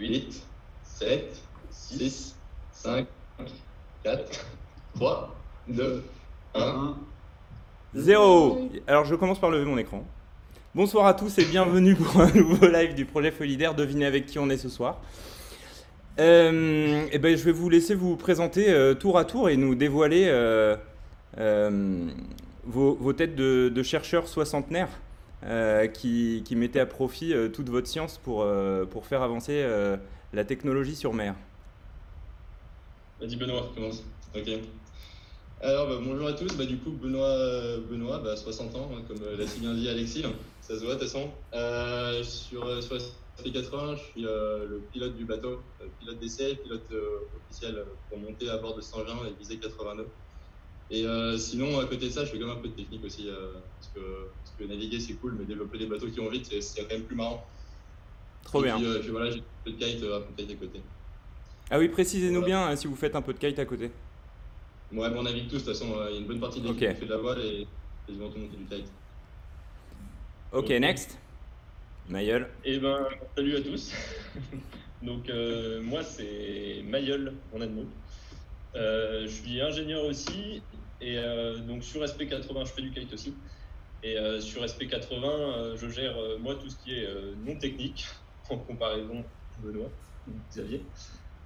8, 7, 6, 5, 4, 3, 2, 1. Zéro Alors je commence par lever mon écran. Bonsoir à tous et bienvenue pour un nouveau live du projet Folidaire. Devinez avec qui on est ce soir. Euh, et ben, je vais vous laisser vous présenter euh, tour à tour et nous dévoiler euh, vos, têtes de, de chercheurs soixantenaires qui, qui mettaient à profit euh, toute votre science pour, euh, pour faire avancer euh, la technologie sur mer. Vas-y Benoît, commence. Alors bah, bonjour à tous, bah, du coup Benoît, euh, Benoît bah, 60 ans, hein, comme euh, l'a si bien dit Alexis, hein. ça se voit de toute façon. Euh, sur, euh, sur SP80, je suis euh, le pilote du bateau, euh, pilote d'essai, pilote euh, officiel euh, pour monter à bord de Saint-Jean et viser 89. Et euh, sinon, à côté de ça, je fais quand même un peu de technique aussi, euh, parce, que, parce que naviguer c'est cool, mais développer des bateaux qui vont vite, c'est- quand même plus marrant. Trop et bien. Puis, euh, puis voilà, j'ai un peu de kite, un peu de kite à côté. Ah oui, précisez-nous Voilà. bien hein, si vous faites un peu de kite à côté. Ouais, mais on navigue tous, de toute façon, euh, il y a une bonne partie de l'équipe Ok. qui fait de la voile et quasiment tout le monde fait du kite. Ok, next. Mailleul. Eh ben, salut à tous. donc, euh, moi, c'est Mayol, mon nom. Euh, je suis ingénieur aussi. Et euh, donc, sur SP80, je fais du kite aussi. Et euh, sur SP80, euh, je gère, euh, moi, tout ce qui est euh, non technique, en comparaison Benoît, ou Xavier.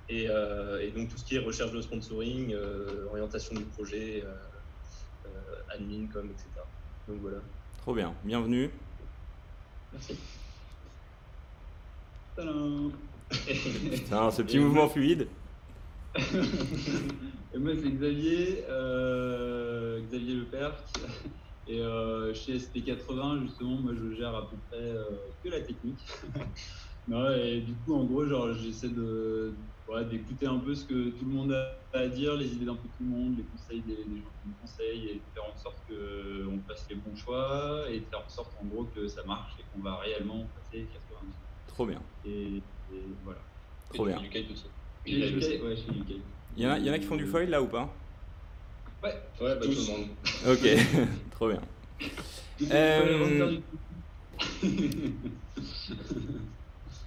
Et, euh, et donc, tout ce qui est recherche de sponsoring, euh, orientation du projet, euh, euh, admin, com, etc. Donc, voilà. Trop bien. Bienvenue. Merci. Tadam Putain, ce petit mouvement fluide. Et moi c'est Xavier, euh, Xavier Lepère. Et euh, chez SP80 justement, moi je gère à peu près euh, que la technique. non, et du coup en gros genre j'essaie de ouais, d'écouter un peu ce que tout le monde a à dire, les idées d'un peu tout le monde, les conseils des, des gens qui me conseillent et de faire en sorte qu'on fasse les bons choix et de faire en sorte en gros que ça marche et qu'on va réellement passer 90. Trop bien. Et, et voilà. Trop Et bien. du. Chez Il y, en a, il y en a qui font du foil là ou pas? Ouais, Ouais, bah tout le monde. Ok, trop bien. Euh,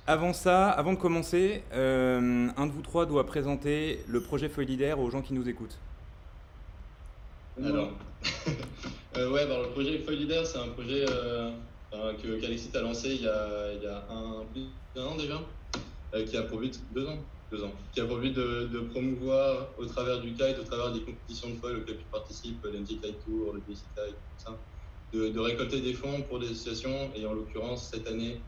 Avant ça, avant de commencer, euh, un de vous trois doit présenter le projet Folidaire aux gens qui nous écoutent. Alors, euh, ouais, bah, le projet Leader, c'est un projet euh, que qu'Alexis a lancé il y a, il y a un, plus d'un an déjà, euh, qui a pour but, deux ans, deux ans, qui a pour but de, de promouvoir au travers du kite, au travers des compétitions de foil auxquelles tu participes, l'NG Kite Tour, le BC Kite, tout ça, de, de récolter des fonds pour des associations, et en l'occurrence, cette année,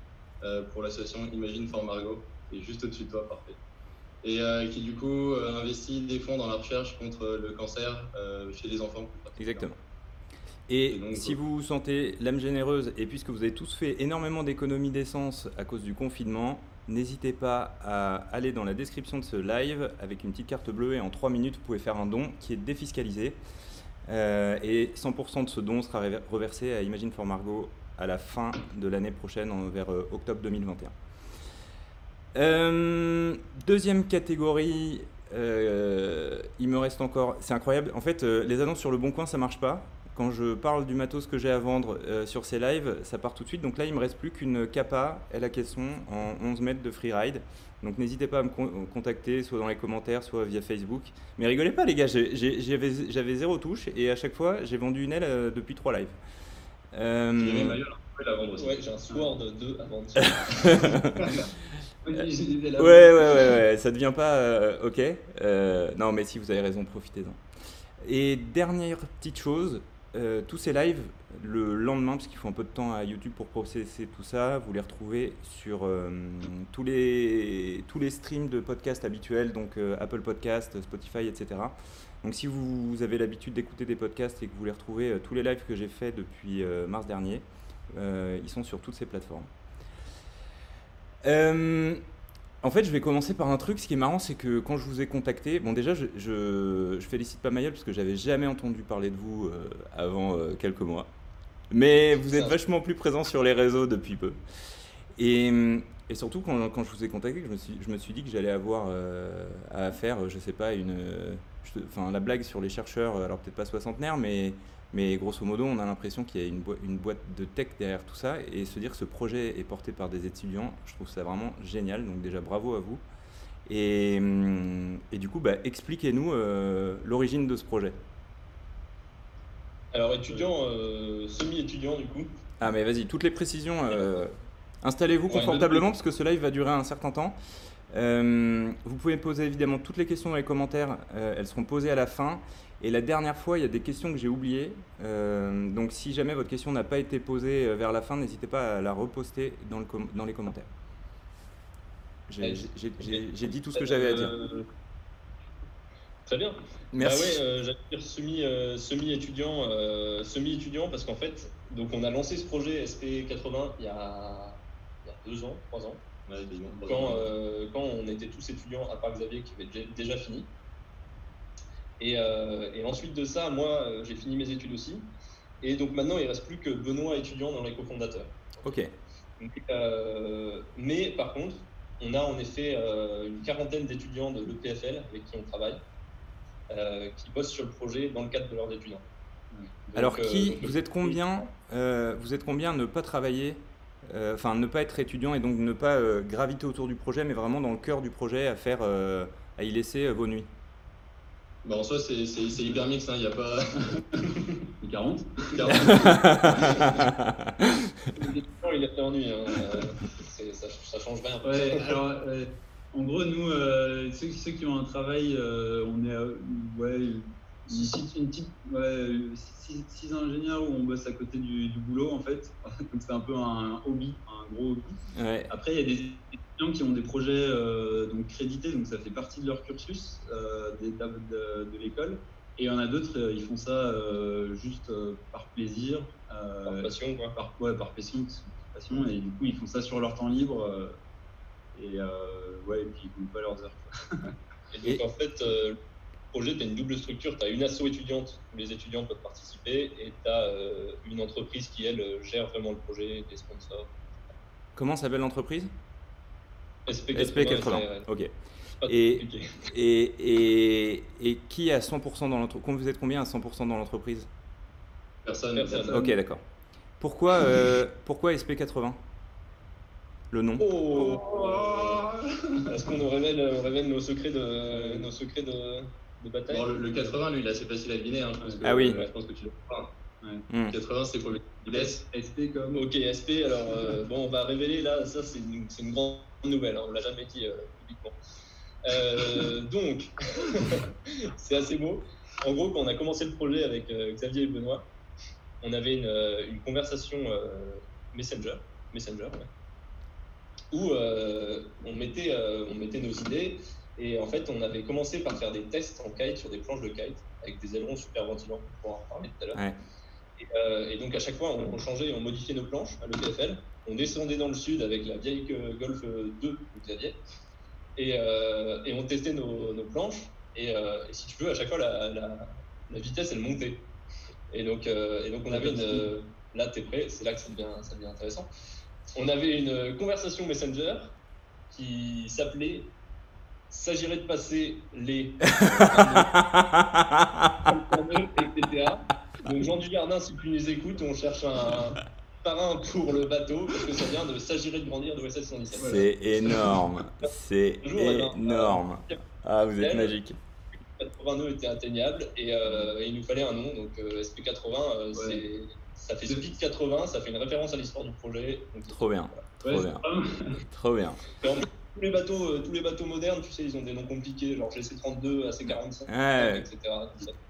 euh, pour l'association Imagine for Margot, qui est juste au-dessus de toi, parfait. Et euh, qui du coup euh, investit des fonds dans la recherche contre le cancer euh, chez les enfants. Exactement. Et Et donc, si vous vous sentez l'âme généreuse et puisque vous avez tous fait énormément d'économies d'essence à cause du confinement, n'hésitez pas à aller dans la description de ce live avec une petite carte bleue et en 3 minutes vous pouvez faire un don qui est défiscalisé. Euh, et 100% de ce don sera rever- reversé à Imagine for Margot à la fin de l'année prochaine, vers euh, octobre 2021. Euh, deuxième catégorie, il me reste encore. C'est incroyable. En fait, les annonces sur le bon coin, ça marche pas. Quand je parle du matos que j'ai à vendre euh, sur ces lives, ça part tout de suite. Donc là, il me reste plus qu'une capa et la caisson en 11 mètres de freeride. Donc n'hésitez pas à me con- contacter, soit dans les commentaires, soit via Facebook. Mais rigolez pas, les gars, j'avais zéro touche et à chaque fois, j'ai vendu une aile euh, depuis trois lives. Euh. Ouais, j'ai un Sword 2 avant. Ouais, ouais, ouais, ouais, ça devient pas euh, ok. Euh, non, mais si vous avez raison, profitez-en. Et dernière petite chose, euh, tous ces lives, le lendemain, parce qu'il faut un peu de temps à YouTube pour processer tout ça, vous les retrouvez sur euh, tous, les, tous les streams de podcasts habituels, donc euh, Apple Podcast, Spotify, etc. Donc si vous, avez l'habitude d'écouter des podcasts et que vous voulez retrouver euh, tous les lives que j'ai faits depuis mars dernier, ils sont sur toutes ces plateformes. En fait, je vais commencer par un truc. Ce qui est marrant, c'est que quand je vous ai contacté, bon, déjà, je, je, je félicite pas Mayol parce que j'avais jamais entendu parler de vous euh, avant euh, quelques mois. Mais vous êtes vachement plus présent sur les réseaux depuis peu. Et, et surtout, quand, quand je vous ai contacté, je me suis, je me suis dit que j'allais avoir euh, à faire, je sais pas, une. Enfin, la blague sur les chercheurs, alors peut-être pas soixantenaire, mais, mais grosso modo, on a l'impression qu'il y a une, boi- une boîte de tech derrière tout ça. Et se dire que ce projet est porté par des étudiants, je trouve ça vraiment génial. Donc, déjà, bravo à vous. Et, hum, et du coup, bah, expliquez-nous euh, l'origine de ce projet. Alors, étudiant, euh, semi-étudiant du coup. Ah mais vas-y, toutes les précisions. euh, Installez-vous confortablement parce que ce live va durer un certain temps. Euh, vous pouvez poser évidemment toutes les questions dans les commentaires. elles seront posées à la fin. Et la dernière fois, il y a des questions que j'ai oubliées. Euh, donc si jamais votre question n'a pas été posée euh, vers la fin, n'hésitez pas à la reposter dans, le com- dans les commentaires. J'ai dit tout ce que j'avais à dire. Euh, Très bien. Merci. Bah ouais, euh, j'allais dire semi, euh, semi-étudiant, euh, semi-étudiant parce qu'en fait, donc on a lancé ce projet SP80 il y a, il y a deux ans, trois ans, Ouais, quand, euh, quand on était tous étudiants, à part Xavier qui avait déjà, déjà fini. Et, euh, et ensuite de ça, moi, euh, j'ai fini mes études aussi. Et donc maintenant, il reste plus que Benoît étudiant dans les cofondateurs. Ok. Mais, euh, mais par contre, on a en effet euh, une quarantaine d'étudiants de l'EPFL avec qui on travaille, euh, qui bossent sur le projet dans le cadre de leurs étudiants. Donc, Alors qui, donc, vous êtes combien, vous êtes combien à ne pas travailler, enfin ne pas être étudiant et donc ne pas graviter autour du projet, mais vraiment dans le cœur du projet à faire, à y laisser vos nuits? Bah, en soi, c'est c'est- c'est hyper mix, hein, il n'y a pas. Les 40 Non, il a fait ennui, hein, euh, c'est- ça, ça change rien. Ouais, alors, euh, en gros, nous, euh, ceux, ceux qui ont un travail, euh, on est, euh, ouais, une, petite- ouais, six, six ingénieurs où on bosse à côté du, du boulot, en fait. Donc, c'est un peu un hobby, un gros hobby. Ouais. Après, il y a des étudiants qui ont des projets euh, donc crédités, donc ça fait partie de leur cursus euh, des tables de, de l'école. Et il y en a d'autres, euh, ils font ça euh, juste euh, par plaisir, euh, Par passion, quoi. par, ouais, par passion, passion, et du coup, ils font ça sur leur temps libre. euh, et, euh, ouais, et puis ils comptent pas leurs heures. quoi. Et donc, en fait, euh, le projet, tu as une double structure. Tu as une asso étudiante où les étudiants peuvent participer et tu as une entreprise qui, elle, gère vraiment le projet, des sponsors. Comment s'appelle l'entreprise? SP80. SP80. SARL. Ok. Et-. Et, et, et qui est à 100% dans l'entreprise Vous êtes combien à 100% dans l'entreprise? Personne. Personne. Ok, d'accord. Pourquoi, euh, pourquoi SP80 Le nom Oh Est-ce qu'on nous révèle, on révèle nos secrets de, nos secrets de, de bataille? Bon, le, le 80, lui, il est assez facile à deviner. Hein, je pense que, Ah oui. Je pense que tu le vois. Hmm. 80, c'est pour le. SP comme. Ok, SP, alors euh, bon, on va révéler là, ça c'est une, c'est une grande nouvelle, hein, on l'a jamais dit euh, publiquement. Euh, donc, c'est assez beau. En gros, quand on a commencé le projet avec euh, Xavier et Benoît, on avait une, une conversation Messenger, Messenger ouais, où on, mettait, on mettait nos idées et en fait, on avait commencé par faire des tests en kite sur des planches de kite avec des ailerons super ventilants, on pourra en parler tout à l'heure. Ouais. Et, et donc à chaque fois, on, on changeait, on modifiait nos planches à l'EPFL. On descendait dans le sud avec la vieille Golf 2 de Xavier. Et, euh, et on testait nos, nos planches. Et, euh, et si tu veux, à chaque fois, la, la- la vitesse, elle montait. Et donc, euh, et donc on avait une... euh, Là, t'es prêt, c'est là que ça devient, ça devient intéressant. On avait une conversation Messenger qui s'appelait « S'agirait de passer les... » etc. Donc Jean Dujardin, si tu nous écoutes, on cherche un parrain pour le bateau, parce que ça vient de s'agirait de grandir de OSS 117. C'est énorme. C'est énorme. Ah, vous êtes elle- magique. 80 nœuds était atteignable et, euh, et il nous fallait un nom, donc euh, SP80, euh, c'est- ça fait Speed 80, ça fait une référence à l'histoire du projet. Donc, Trop bien. Trop Ouais, bien. Trop bien. Et tous les bateaux, euh, tous les bateaux modernes, tu sais, ils ont des noms compliqués, genre GC32, AC45, Ouais. etc.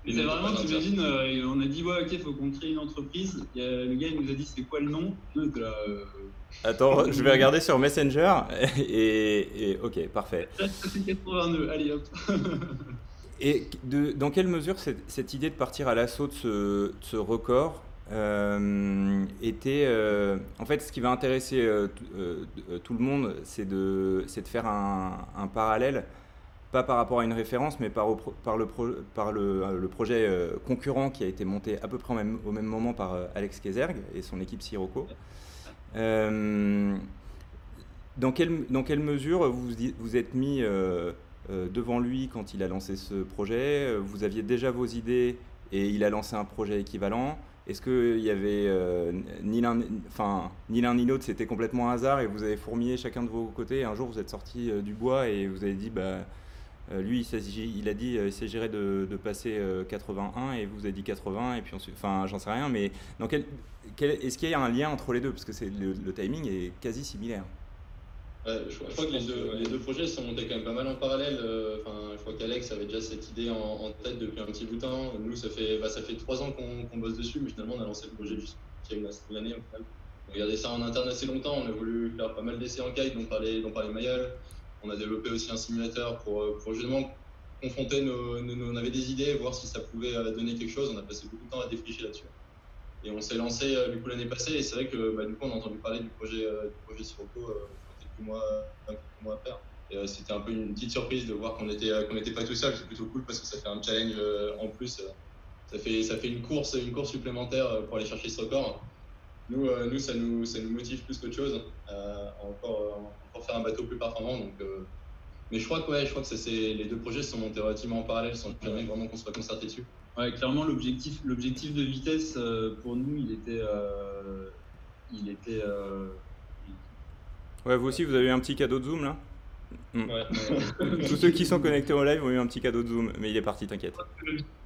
Mais c'est vraiment, t'imagines, euh, on a dit, ouais, ok, faut qu'on crée une entreprise. Il y a- le gars, il nous a dit, c'est quoi le nom? Là, euh, Attends, je vais regarder sur Messenger. Et, et- ok, parfait. ça fait 82, allez hop. Et de, dans quelle mesure cette, cette idée de partir à l'assaut de ce, de ce record euh, était. euh, en fait, ce qui va intéresser euh, tout le monde, c'est de, de faire un, parallèle, pas par rapport à une référence, mais par, le, par le, projet concurrent qui a été monté à peu près au même, moment par Alex Kezerg et son équipe Sirocco. Dans, quelle, dans quelle mesure vous vous êtes mis devant lui quand il a lancé ce projet? Vous aviez déjà vos idées et il a lancé un projet équivalent est-ce qu'il y avait euh, ni l'un enfin, ni l'autre, c'était complètement hasard et vous avez fourmillé chacun de vos côtés et un jour vous êtes sorti euh, du bois et vous avez dit bah, euh, lui il, a dit il s'agirait de, passer 81 et vous avez dit 80 et puis enfin j'en sais rien, mais dans quel, est-ce qu'il y a un lien entre les deux? Parce que c'est, le timing est quasi similaire je, crois que les deux, projets sont montés quand même pas mal en parallèle. Euh, enfin, je crois qu'Alex avait déjà cette idée en, tête depuis un petit bout de temps. Nous, ça fait, bah, ça fait trois ans qu'on bosse dessus, mais finalement, on a lancé le projet juste l'année au final. On regardait ça en interne assez longtemps. On a voulu faire pas mal d'essais en kite, dont parlait, dont parlait Mayol. On a développé aussi un simulateur pour, euh, pour justement confronter nos, On avait des idées, voir si ça pouvait euh, donner quelque chose. On a passé beaucoup de temps à défricher là-dessus. Et on s'est lancé du coup l'année passée. Et c'est vrai que bah, du coup, on a entendu parler du projet, du projet Sirocco faire. Et euh, c'était un peu une petite surprise de voir qu'on était qu'on n'était pas tout seul. C'est plutôt cool parce que ça fait un challenge euh, en plus. Euh, ça fait ça fait une course une course supplémentaire pour aller chercher ce record. Nous, nous, ça nous, ça nous motive plus qu'autre chose à encore, encore faire un bateau plus performant. Donc, mais je crois que, ouais, je crois que ça, les deux projets sont montés relativement en parallèle sans jamais vraiment qu'on soit concerté dessus. Ouais, clairement, l'objectif, l'objectif de vitesse pour nous, il était, il était Ouais, vous aussi, vous avez eu un petit cadeau de Zoom là hmm. Tous ceux qui sont connectés au live ont eu un petit cadeau de Zoom, mais il est parti, t'inquiète.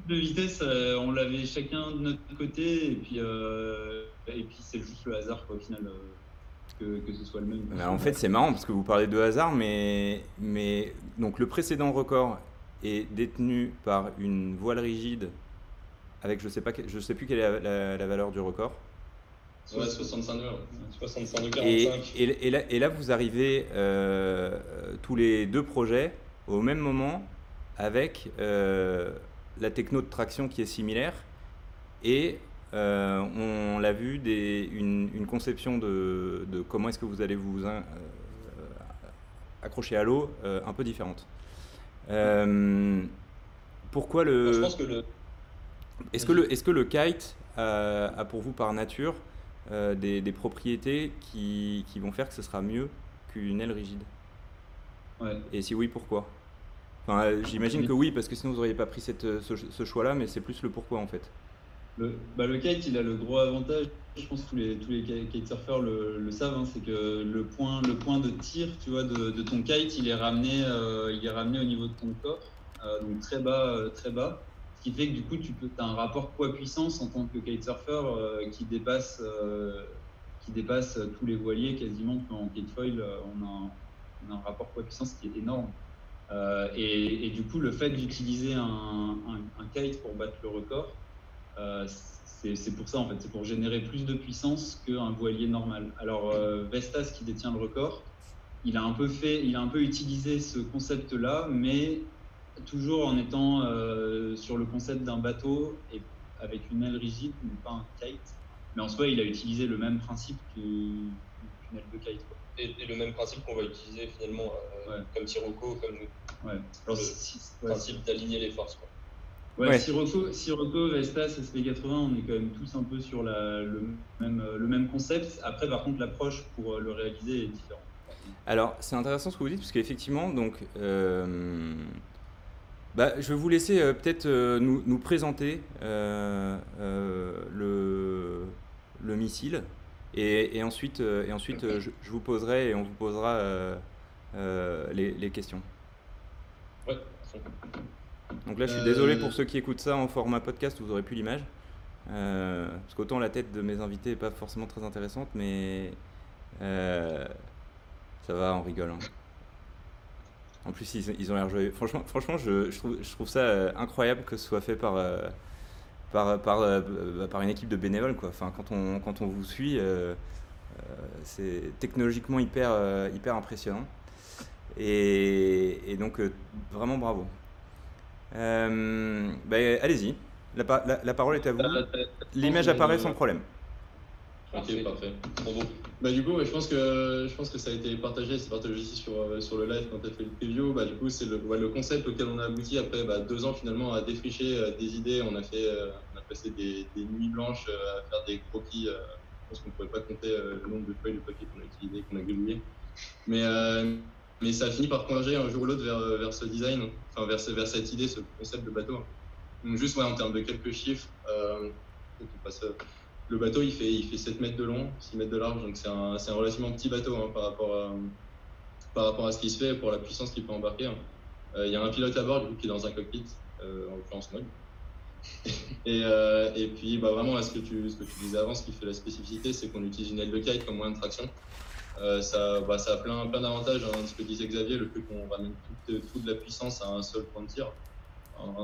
De vitesse, euh, on l'avait chacun de notre côté, et puis, euh, et puis c'est juste le hasard au final. Euh, que, ce soit le même. Bah, en fait, c'est marrant parce que vous parlez de hasard, mais, mais donc le précédent record est détenu par une voile rigide avec je sais pas je sais plus quelle est la valeur du record. Ouais, 65 nœuds. 65 Et, et, là, et, là, vous arrivez euh, tous les deux projets au même moment avec euh, la techno de traction qui est similaire et euh, on l'a vu, des, une, une, conception de, de comment est-ce que vous allez vous accrocher à l'eau un peu différente. pourquoi le. Est-ce que, le, est -ce que le kite a pour vous par nature euh, des, propriétés qui, qui, vont faire que ce sera mieux qu'une aile rigide ouais. Et si oui, pourquoi? Enfin, euh, J'imagine que oui, parce que sinon vous n'auriez pas pris cette, ce, choix-là, mais c'est plus le pourquoi en fait. Le, bah le kite, il a le gros avantage, je pense que tous les, tous les kitesurfers le, le savent, hein, c'est que le point, le point de tir tu vois, de, de ton kite, il est, ramené, euh, il est ramené au niveau de ton corps, donc très bas, très bas. Qui fait que du coup, tu as un rapport poids-puissance en tant que kitesurfer euh, qui, dépasse, euh, qui dépasse tous les voiliers quasiment. En kitefoil, euh, on, a on a un rapport poids-puissance qui est énorme. Et, du coup, le fait d'utiliser un, un, kite pour battre le record, c'est pour ça en fait, c'est pour générer plus de puissance qu'un voilier normal. Alors Vestas qui détient le record, il a un peu fait, il a un peu utilisé ce concept-là, mais toujours en étant euh, sur le concept d'un bateau et avec une aile rigide, mais pas un kite. Mais en soi, il a utilisé le même principe qu'une aile de kite. Et, le même principe qu'on va utiliser finalement euh, comme Sirocco, comme nous. Ouais. le principe d'aligner les forces. Quoi. Ouais, Sirocco, Sirocco, Vestas, SP80, on est quand même tous un peu sur la, le, même, le même concept. Après, par contre, l'approche pour le réaliser est différente. Alors, c'est intéressant ce que vous dites, parce qu'effectivement, donc, euh, bah, je vais vous laisser euh, peut-être euh, nous, nous, présenter euh, le, le, missile et, et ensuite, et ensuite je, je, vous poserai et on vous posera les, les, questions. Ouais. Donc là, je suis désolé pour ceux qui écoutent ça en format podcast, vous aurez plus l'image. parce qu'autant la tête de mes invités n'est pas forcément très intéressante, mais ça va, on rigole. Hein. En plus, ils, ont l'air joyeux. Franchement, franchement je, je, trouve, je, trouve, ça euh, incroyable que ce soit fait par, euh, par, par, euh, par, une équipe de bénévoles. Quoi. Enfin, quand, on, quand on vous suit, c'est technologiquement hyper, hyper impressionnant. Et, et donc, vraiment bravo. Bah, allez-y, la, la, la, parole est à vous. L'image apparaît sans problème. Ok, parfait. Bah, du coup, je, pense que, ça a été partagé, c'est partagé aussi sur, euh, le live quand tu as fait le preview. Bah, du coup, c'est le, concept auquel on a abouti après bah, deux ans finalement à défricher euh, des idées. On a, euh, on passé des, nuits blanches à faire des croquis. je pense qu'on ne pourrait pas compter le nombre de feuilles de papier qu'on a utilisé, qu'on a gribouillé. Mais, ça a fini par converger un jour ou l'autre vers, ce design, enfin vers, cette idée, ce concept de bateau. Donc juste en termes de quelques chiffres, euh, le bateau il fait, il fait 7 mètres de long, 6 mètres de large, donc c'est un, un, relativement petit bateau hein, par, rapport à, par rapport à ce qui se fait pour la puissance qu'il peut embarquer. Hein. Euh, il y a un pilote à bord du qui est dans un cockpit, euh, en l'occurrence moi. et, euh, et, puis bah, vraiment là, ce, que tu, ce que tu disais avant, ce qui fait la spécificité, c'est qu'on utilise une aile de kite comme moyen de traction. ça, bah, ça a plein, plein d'avantages, hein, ce que disait Xavier, le fait qu'on ramène toute, toute, la puissance à un seul point de tir.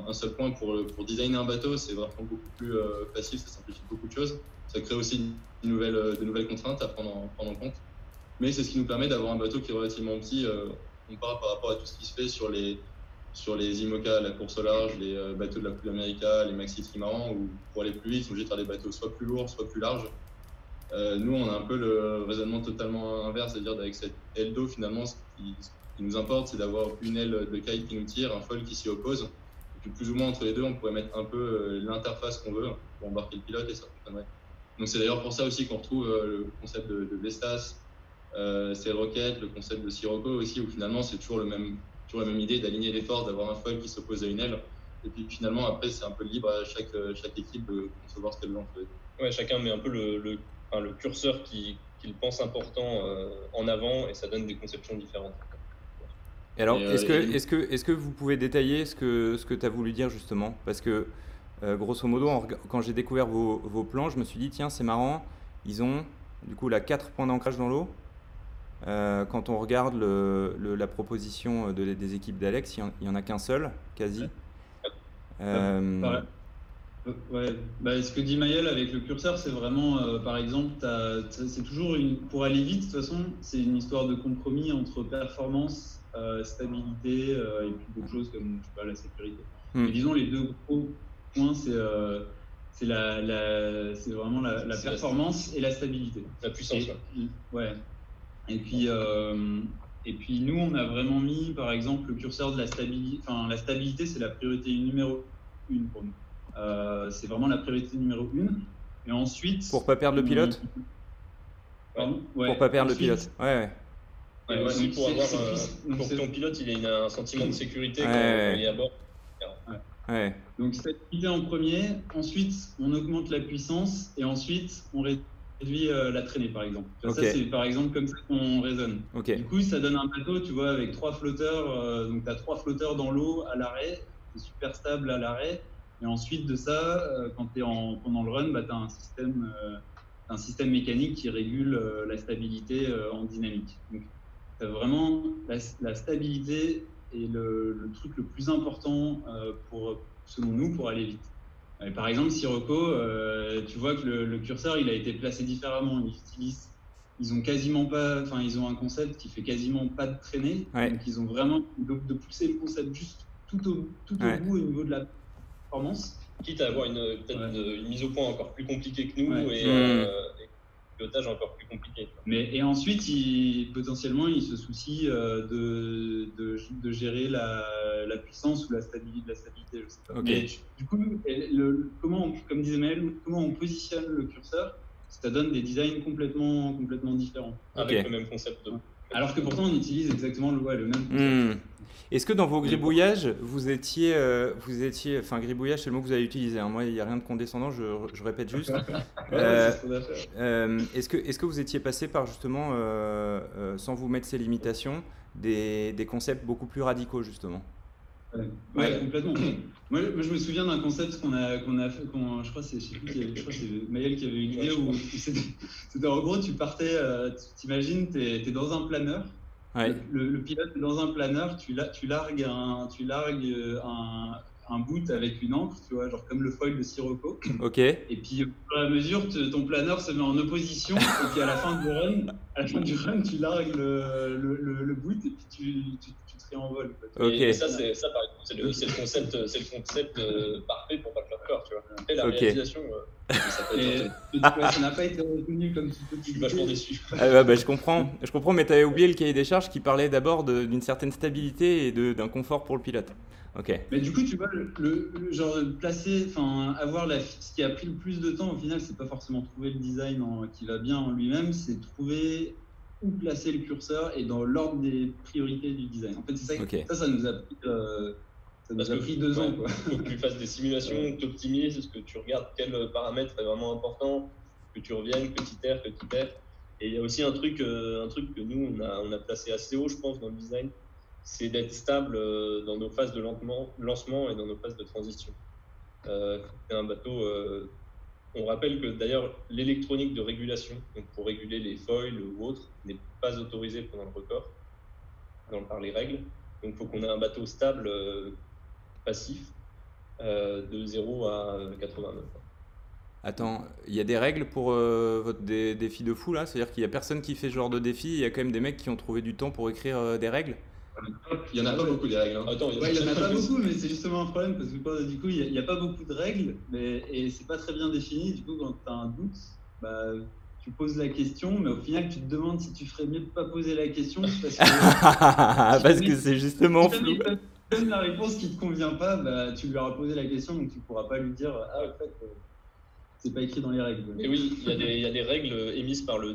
Un, seul point pour, pour designer un bateau, c'est vraiment beaucoup plus facile, ça simplifie beaucoup de choses. Ça crée aussi de nouvelles, nouvelles contraintes à prendre en, compte. Mais c'est ce qui nous permet d'avoir un bateau qui est relativement petit par rapport à tout ce qui se fait sur les, sur les IMOCA, la course au large, les euh, bateaux de la Coupe America, les maxi trimarans, où pour aller plus vite, ils sont obligés de faire des bateaux soit plus lourds, soit plus larges. Euh, nous, on a un peu le raisonnement totalement inverse, c'est-à-dire qu'avec cette aile d'eau, finalement, ce qui, nous importe, c'est d'avoir une aile de kite qui nous tire, un foil qui s'y oppose. Et puis, plus ou moins entre les deux, on pourrait mettre un peu euh, l'interface qu'on veut pour embarquer le pilote et ça fonctionnerait. Donc, c'est d'ailleurs pour ça aussi qu'on retrouve le concept de, de Vestas, euh, c'est Rocket, le concept de Sirocco aussi, où finalement c'est toujours, le même, toujours la même idée d'aligner les forces, d'avoir un foil qui s'oppose à une aile. Et puis finalement, après, c'est un peu libre à chaque, chaque équipe de concevoir ce qu'elle veut en fait. Ouais, chacun met un peu le, le, le curseur qu'il pense important euh, en avant et ça donne des conceptions différentes. Et alors, est-ce que, est -ce que, est -ce que vous pouvez détailler ce que, ce que tu as voulu dire justement? Parce que, euh, grosso modo, quand j'ai découvert vos, vos, plans, je me suis dit, tiens, c'est marrant, ils ont du coup là 4 points d'ancrage dans l'eau. Euh, quand on regarde le, la proposition de, des équipes d'Alex, il n'y en, a qu'un seul, quasi. Euh... Ouais. Bah, ce que dit Mayel avec le curseur, c'est vraiment, euh, par exemple, c'est toujours une, pour aller vite, de toute façon, c'est une histoire de compromis entre performance, euh, stabilité et puis d'autres choses comme je sais pas, la sécurité. Hmm. disons, les deux gros points, c'est c'est la, la c'est vraiment la, la performance et la stabilité. La puissance. ouais. Et puis, euh, et puis nous, on a vraiment mis, par exemple, le curseur de la stabilité. Enfin, la stabilité, c'est la priorité numéro une pour nous. Euh, c'est vraiment la priorité numéro une. Et ensuite. Pour pas perdre le pilote. Pardon? Ouais, Pour pas perdre le pilote. Ouais. ouais. aussi pour, avoir, euh, pour que ton pilote il ait un sentiment de sécurité quand il est à bord. Ouais. Donc stabilité en premier, ensuite on augmente la puissance et ensuite on réduit euh, la traînée, par exemple. Ça, c'est par exemple comme ça qu'on raisonne. Du coup, ça donne un bateau, tu vois, avec trois flotteurs. Euh, donc, tu as trois flotteurs dans l'eau à l'arrêt. C'est super stable à l'arrêt. Et ensuite de ça, euh, quand tu es en, pendant le run, bah, tu as un système, un système mécanique qui régule la stabilité en dynamique. Donc, as vraiment la, stabilité est le, le, truc le plus important pour, selon nous pour aller vite par exemple, Sirocco, euh, tu vois que le, curseur, il a été placé différemment. Ils utilisent, ils ont quasiment pas, enfin, ils ont un concept qui fait quasiment pas de traînée. Donc, ils ont vraiment de, pousser le concept juste tout au, tout au bout au niveau de la performance. Quitte à avoir une, peut-être une, mise au point encore plus compliquée que nous et, euh, pilotage encore plus compliqué. Mais, et ensuite, il, potentiellement, il se soucie euh, de, de, de, gérer la, la, puissance ou la stabilité, la stabilité je sais pas. Mais, du coup, le, comment comme disait Maël, comment on positionne le curseur, ça donne des designs complètement, complètement différents. Avec le même concept. De... Alors que pourtant, on utilise exactement le, ouais, le même. Hmm. Est-ce que dans vos gribouillages, vous étiez, euh, vous étiez, enfin gribouillage, c'est le mot que vous avez utilisé. Hein. Moi, il n'y a rien de condescendant, je, je répète juste. euh, euh, est-ce que, est-ce que vous étiez passé par justement, sans vous mettre ces limitations, des, des concepts beaucoup plus radicaux justement? Ouais, complètement. Moi, je me souviens d'un concept qu'on a, qu'on a fait, je crois que c'est, je crois c'est Maël qui avait eu l'idée où c'était, en gros, tu partais, tu t'imagines, tu es, dans un planeur, le, pilote est dans un planeur, tu, la, tu largues, un, tu largues euh, un, un, boot avec une encre, tu vois, genre comme le foil de Sirocco. Ok. Et puis, au fur et à mesure, ton planeur se met en opposition, et puis à la fin du run, à la fin du run, tu largues le, le, le, boot, et puis tu, tu, tu te réenvoles. Ok. Et ça, c'est ça, par exemple, c'est le, le, concept, c'est le concept euh, parfait pour pas faire peur, tu vois. Et la réalisation. Euh, ça n'a pas été retenu comme tu peux. Je suis vachement déçu. Ah, bah, je comprends, je comprends, mais tu avais oublié le cahier des charges qui parlait d'abord d'une certaine stabilité et d'un confort pour le pilote. Ok. Mais du coup, tu vois, le, genre placer, enfin, avoir la, ce qui a pris le plus de temps au final, c'est pas forcément trouver le design qui va bien en lui-même, c'est trouver où placer le curseur et dans l'ordre des priorités du design. En fait, c'est ça, ça, ça nous a pris, euh, ça nous Parce a que- pris deux ouais, ans. Quoi. faut que tu fasses des simulations, que tu optimises, que tu regardes quel paramètre est vraiment important, que tu reviennes, que tu itères, que tu itères. Et il y a aussi un truc, euh, un truc que nous, on a, on a placé assez haut, je pense, dans le design, c'est d'être stable euh, dans nos phases de lancement, lancement et dans nos phases de transition. Euh, un bateau, euh, on rappelle que d'ailleurs l'électronique de régulation, pour réguler les foils ou autres, n'est pas autorisée pendant le record, dans, par les règles. Donc il faut qu'on ait un bateau stable, euh, passif, euh, de 0 à 89. Attends, il y a des règles pour euh, votre dé- défi de fou là? C'est-à-dire qu'il y a personne qui fait ce genre de défi, il y a quand même des mecs qui ont trouvé du temps pour écrire des règles? Il y en a pas beaucoup des règles. hein. Attends, Ouais, il n'y en a pas beaucoup, mais c'est justement un problème parce que quoi, du coup, il n'y a, pas beaucoup de règles mais, et c'est pas très bien défini. Du coup, quand tu as un doute, bah, tu poses la question, mais au final, tu te demandes si tu ferais mieux de pas poser la question parce que Parce que c'est justement si flou. donnes la réponse qui te convient pas, bah, tu lui auras posé la question, donc tu pourras pas lui dire Ah, en fait, euh, c'est pas écrit dans les règles. Et oui, il y, a des- il y a des règles émises par le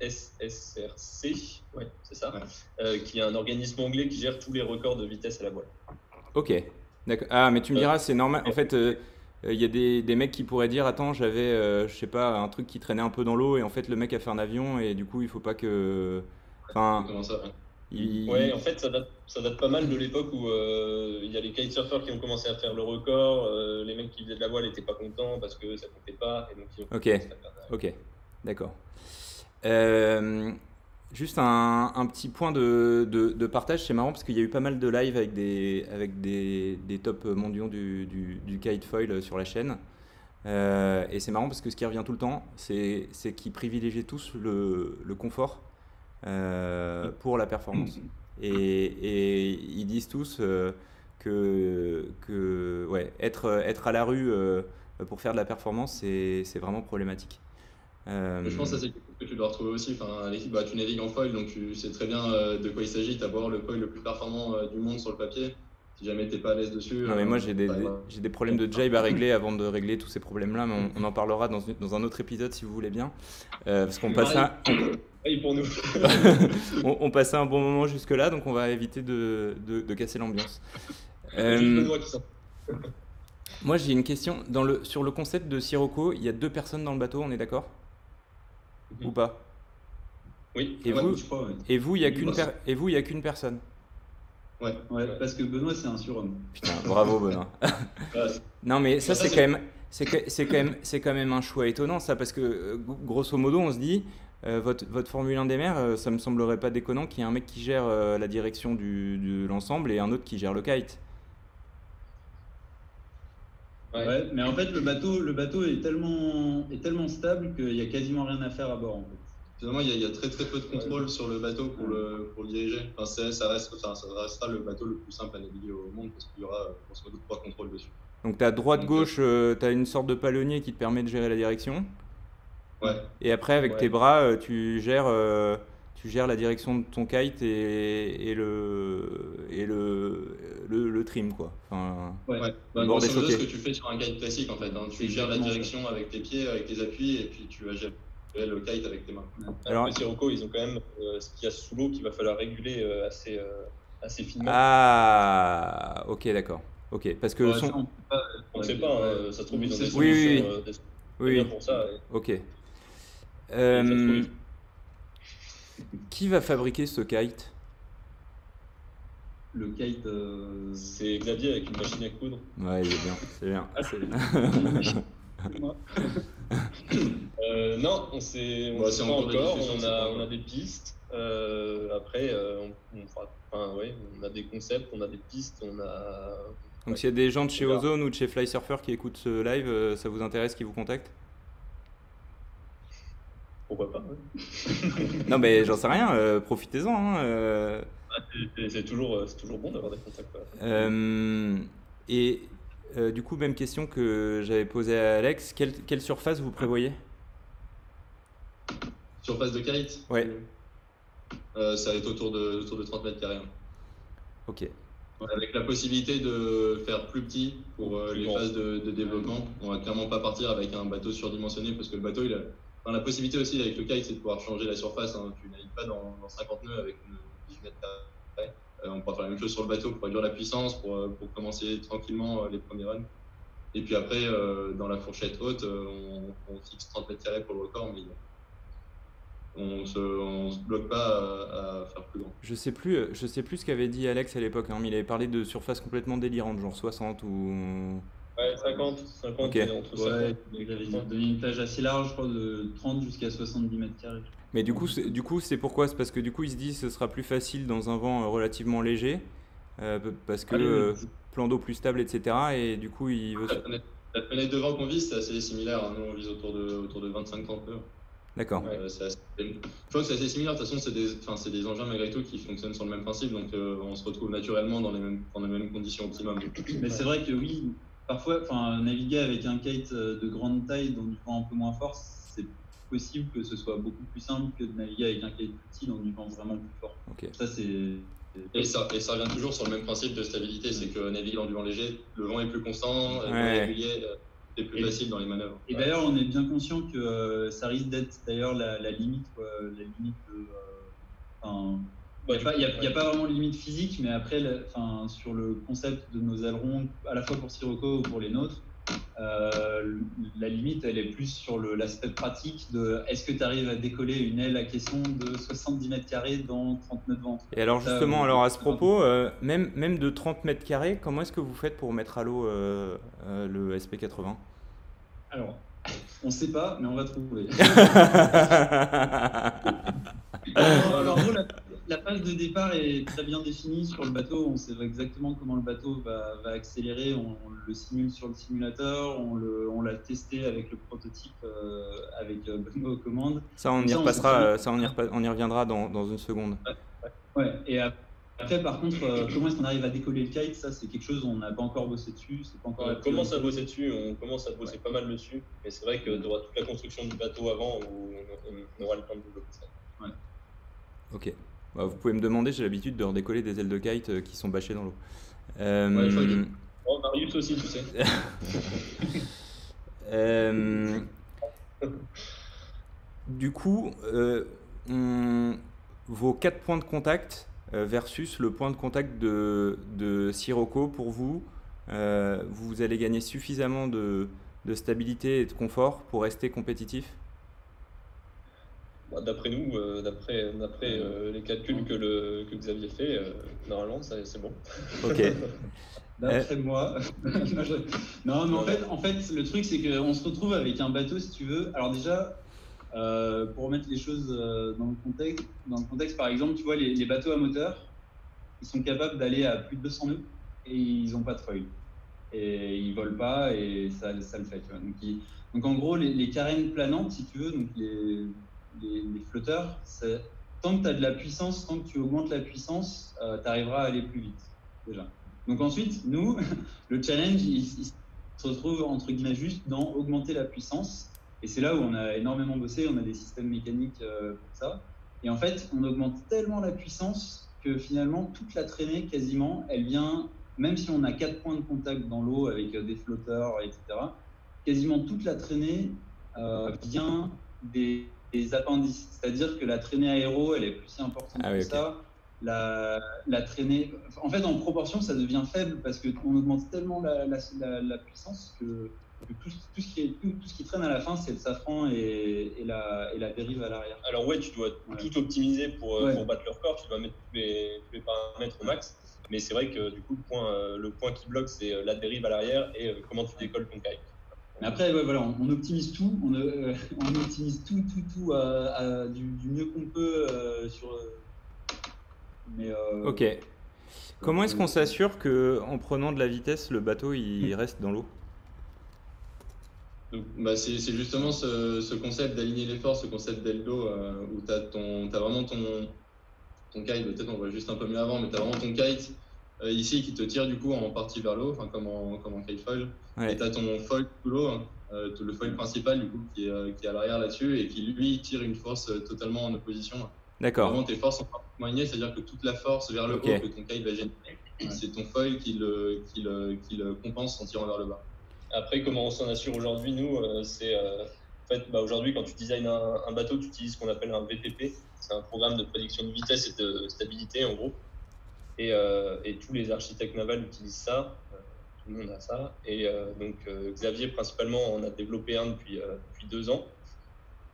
WSSRC, ouais, c'est ça, Ouais. euh, qui est un organisme anglais qui gère tous les records de vitesse à la voile. Ok, d'accord. Ah, mais tu me diras, c'est normal. En fait, euh, euh, il y a des, des mecs qui pourraient dire Attends, j'avais, euh, je sais pas, un truc qui traînait un peu dans l'eau, et en fait, le mec a fait un avion, et du coup, il faut pas que. Enfin, Comment ça ouais. il- Ouais, en fait, ça date, ça date pas mal de l'époque où euh, il y a les kitesurfers qui ont commencé à faire le record, euh, les mecs qui faisaient de la voile n'étaient pas contents parce que ça comptait pas, et donc ils ont Ok. Ok, d'accord. Euh, juste un, un petit point de, de- de partage, c'est marrant parce qu'il y a eu pas mal de lives avec des, avec des, des tops mondiaux du, du, du kite foil sur la chaîne. Euh, et c'est marrant parce que ce qui revient tout le temps, c'est qu'ils privilégient tous le, le confort euh, pour la performance. Et, et ils disent tous euh, que, que ouais, être, être à la rue euh, pour faire de la performance, c'est vraiment problématique. Euh, Je pense que ça, c'est que tu dois retrouver aussi. Enfin, à l'équipe, bah, tu navigues en foil, donc tu sais très bien euh, de quoi il s'agit. Tu avoir le foil le plus performant euh, du monde sur le papier. Si jamais t'es pas à l'aise dessus. Non mais euh, moi j'ai des, bah, des- j'ai des problèmes de jibe à régler avant de régler tous ces problèmes-là, mais on, on en parlera dans, une- dans un autre épisode si vous voulez bien. Euh, parce qu'on passe, un, Oui, pour nous. on, on passait un bon moment jusque-là, donc on va éviter de, de- de casser l'ambiance. Euh, moi j'ai une question. Dans le, sur le concept de Sirocco, il y a deux personnes dans le bateau, on est d'accord? Mhm. Ou pas Oui. Et Ouais, vous, Je crois, ouais. et vous, il y a qu'une moi, per- et vous, il y a qu'une personne. Ouais. Ouais, parce que Benoît, c'est un surhomme. Putain, bravo Benoît. Non, mais ça, c'est quand même, c'est quand même, c'est quand même un choix étonnant, ça, parce que euh, gro- grosso modo, on se dit, euh, votre, votre Formule 1 des mers, euh, ça me semblerait pas déconnant qu'il y ait un mec qui gère euh, la direction du, de l'ensemble et un autre qui gère le kite. Ouais. Ouais, mais en fait, le bateau, le bateau est tellement, est tellement stable qu'il n'y a quasiment rien à faire à bord. En fait. Finalement, il y, a, il y a très très peu de contrôle sur le bateau pour le, pour le diriger. Enfin, c'est- ça, reste, enfin, ça restera le bateau le plus simple à naviguer au monde parce qu'il y aura euh, grosso modo trois contrôles dessus. Donc, tu as droite, Donc, gauche, tu as une sorte de palonnier qui te permet de gérer la direction. Ouais. Et après, avec Ouais. tes bras, euh, tu gères, euh, tu gères la direction de ton kite et, et le, et le, le, le trim, quoi. Enfin, Ouais. Ouais. Bah, ce que tu fais sur un kite classique en fait. hein. Tu C'est gères la direction avec tes pieds, avec tes appuis, et puis tu vas gérer le kite avec tes mains. Alors- que Sirocco, ils ont quand même euh, ce qu'il y a sous l'eau qu'il va falloir réguler euh, assez, euh, assez finement. Ah, ok, d'accord. Ok, parce que Ouais, son- ça, on peut pas- On ne sait pas, hein, ça se trouve, ils ont C'est- des Oui, solutions oui, oui. euh, des- oui, oui, pour ça. et- ok. et ça se Euh, trouve, qui va fabriquer ce kite? Le kite. euh, C'est Xavier avec une machine à coudre. Ouais, il est bien, c'est bien. c'est bien. Euh, non, on sait, on Bah, sait c'est pas encore On c'est a, on des pistes. Euh, après, euh, on, on fera. Enfin, ouais, on a des concepts, on a des pistes, on a. Donc s'il y a des gens de chez. Ozone ou de chez Fly Surfer qui écoutent ce live, ça vous intéresse qu'ils vous contactent? Pourquoi pas ouais. Non mais j'en sais rien, euh, profitez-en. hein, euh. C'est- toujours, euh, c'est toujours bon d'avoir des contacts. ouais. Euh, et euh, du coup, même question que j'avais posée à Alex, quelle, quelle surface vous prévoyez? Surface de kite Ouais. Euh, ça va être autour de, autour de 30 mètres carrés. hein. Ok. Avec la possibilité de faire plus petit pour euh, Plus les grand. phases de, de développement. On va clairement pas partir avec un bateau surdimensionné parce que le bateau, il a, la possibilité aussi avec le kite, c'est de pouvoir changer la surface. Hein. Tu navigues pas dans, dans 50 nœuds avec une 18 mètres carrés. Euh, on pourra faire la même chose sur le bateau pour réduire la puissance, pour, euh, commencer tranquillement euh, les premiers runs. Et puis après, dans la fourchette haute, on, fixe 30 mètres carrés pour le record, mais on se, se bloque pas à, faire plus grand. Je sais plus, sais plus ce qu'avait dit Alex à l'époque, hein, mais il avait parlé de surface complètement délirante, genre 60 ou. Ouais, 50, 50 Ok. et entre 50 Ouais, et il avait 60. donné une plage assez large, je crois, de 30 jusqu'à 70 mètres carrés. Mais du coup, c'est, du coup, c'est pourquoi? C'est parce que du coup, il se dit que ce sera plus facile dans un vent euh, relativement léger, euh, parce que Ah, le- euh, plan d'eau plus stable, etc. Et du coup, il veut. La fenêtre, la fenêtre de vent qu'on vise, c'est assez similaire. hein. Nous, on vise autour de, autour de 25-30 nœuds. D'accord. Assez- Je crois que c'est assez similaire. De toute façon, c'est des, enfin, c'est des engins malgré tout qui fonctionnent sur le même principe. Donc, euh, on se retrouve naturellement dans les mêmes, dans les mêmes conditions optimum. Mais c'est vrai que oui, parfois, enfin, naviguer avec un kite euh, de grande taille dans du vent un peu moins fort, c'est possible que ce soit beaucoup plus simple que de naviguer avec un kite plus petit dans du vent vraiment plus fort. Ça, c'est. Et ça, et ça revient toujours sur le même principe de stabilité. C'est que naviguer dans du vent léger, le vent est plus constant, le vent Ouais. est régulier, euh, c'est plus Et- facile dans les manœuvres. Et d'ailleurs, on est bien conscient que euh, ça risque d'être d'ailleurs la, la limite, quoi, la limite de. euh, Il n'y a, pas- a- vraiment de limite physique, mais après, enfin, sur le concept de nos ailerons, à la fois pour Sirocco ou pour les nôtres, euh, la limite, elle est plus sur l'aspect pratique de est-ce que tu arrives à décoller une aile à caisson de 70 mètres carrés dans 30 nœuds de vent Et alors justement, oui. alors à ce propos, euh, même, même de 30 mètres carrés, comment est-ce que vous faites pour mettre à l'eau euh, euh, le SP80 Alors, on ne sait pas, mais on va trouver. Alors, la, la phase de départ est très bien définie sur le bateau. On sait exactement comment le bateau va, va accélérer. On, on le simule sur le simulateur. On le- on l'a testé avec le prototype, euh, avec euh, Bongo aux commandes. Ça, on y Ça, on repassera, sait. euh, ça, on y, repa- on y reviendra dans, dans une seconde. Ouais. Et ap- après, par contre, euh, comment est-ce qu'on arrive à décoller le kite? Ça, c'est quelque chose on n'a pas encore bossé dessus. C'est pas encore On commence à bosser dessus, on commence à bosser pas mal dessus, mais c'est vrai que tu auras toute la construction du bateau avant où on, on aura le temps de développer ça. Ok. Bah, vous pouvez me demander, j'ai l'habitude de redécoller des ailes de kite euh, qui sont bâchées dans l'eau. Euh, Ouais, Oh, Marius aussi, tu sais. euh, du coup, on- vos quatre points de contact versus le point de contact de, de Sirocco, pour vous, euh, vous allez gagner suffisamment de, de stabilité et de confort pour rester compétitif? Bah, D'après nous, euh, d'après d'après, euh, les calculs que, le, que Xavier fait, euh, normalement, c'est bon. Ok. D'après moi. non, mais en fait, en fait, le truc, c'est qu'on se retrouve avec un bateau, si tu veux. Alors, déjà, euh, pour remettre les choses dans le contexte, dans le contexte, par exemple, tu vois, les, les bateaux à moteur, ils sont capables d'aller à plus de 200 nœuds et ils n'ont pas de foil. Et ils volent pas et ça, ça le fait. tu vois. Donc, ils- donc, en gros, les, les carènes planantes, si tu veux, donc les, les, les flotteurs, tant que tu as de la puissance, tant que tu augmentes la puissance, tu arriveras à aller plus vite, déjà. Donc ensuite, nous, le challenge, il, il se retrouve entre guillemets juste dans augmenter la puissance. Et c'est là où on a énormément bossé, on a des systèmes mécaniques euh, pour ça. Et en fait, on augmente tellement la puissance que finalement, toute la traînée, quasiment, elle vient, même si on a quatre points de contact dans l'eau avec euh, des flotteurs, etc., quasiment toute la traînée euh, vient des, des appendices. C'est-à-dire que la traînée aéro, elle est plus si importante Ah que ça. La, la traînée, en fait, en proportion, ça devient faible parce qu'on augmente tellement la, la, la- la puissance que, que tout, tout ce qui est, tout, tout ce qui traîne à la fin, c'est le safran et, et, la, et la dérive à l'arrière. Alors ouais, tu dois Ouais. tout optimiser pour, euh, Ouais. pour battre le record, tu dois mettre tous les, tous les paramètres au max. Mais c'est vrai que du coup, le point, euh, le point qui bloque, c'est euh, la dérive à l'arrière et comment tu décolles ton kite. Mais après, ouais, voilà, on, on optimise tout, on, euh, on optimise tout, tout, tout à, à du, du mieux qu'on peut euh, sur. euh, mais, euh, Ok. Comment est-ce qu'on s'assure que en prenant de la vitesse, le bateau il reste dans l'eau? Bah, c'est justement ce, ce concept d'aligner les forces, ce concept d'Eldo, euh, où tu as, vraiment ton, ton kite, peut-être on voit juste un peu mieux avant, mais tu as vraiment ton kite euh, ici qui te tire du coup en partie vers l'eau, enfin comme en, comme en kite foil. Ouais. Et tu as ton foil sous l'eau, hein, euh, le foil principal du coup qui est, euh, qui est à l'arrière là-dessus et qui lui tire une force euh, totalement en opposition. D'accord. Vraiment tes forces sont parfaitement alignées, c'est-à-dire que toute la force vers le haut que ton kite va générer, c'est ton foil qui le, qui, le, qui le compense en tirant vers le bas. Après, comment on s'en assure aujourd'hui, nous, euh, c'est euh, fait, bah, aujourd'hui, quand tu designes un, un bateau, tu utilises ce qu'on appelle un VPP. C'est un programme de prédiction de vitesse et de stabilité, en gros. Et, euh, et tous les architectes navals utilisent ça. Euh, tout le monde a ça. Et euh, donc, euh, Xavier, principalement, en a développé un depuis, euh, depuis deux ans.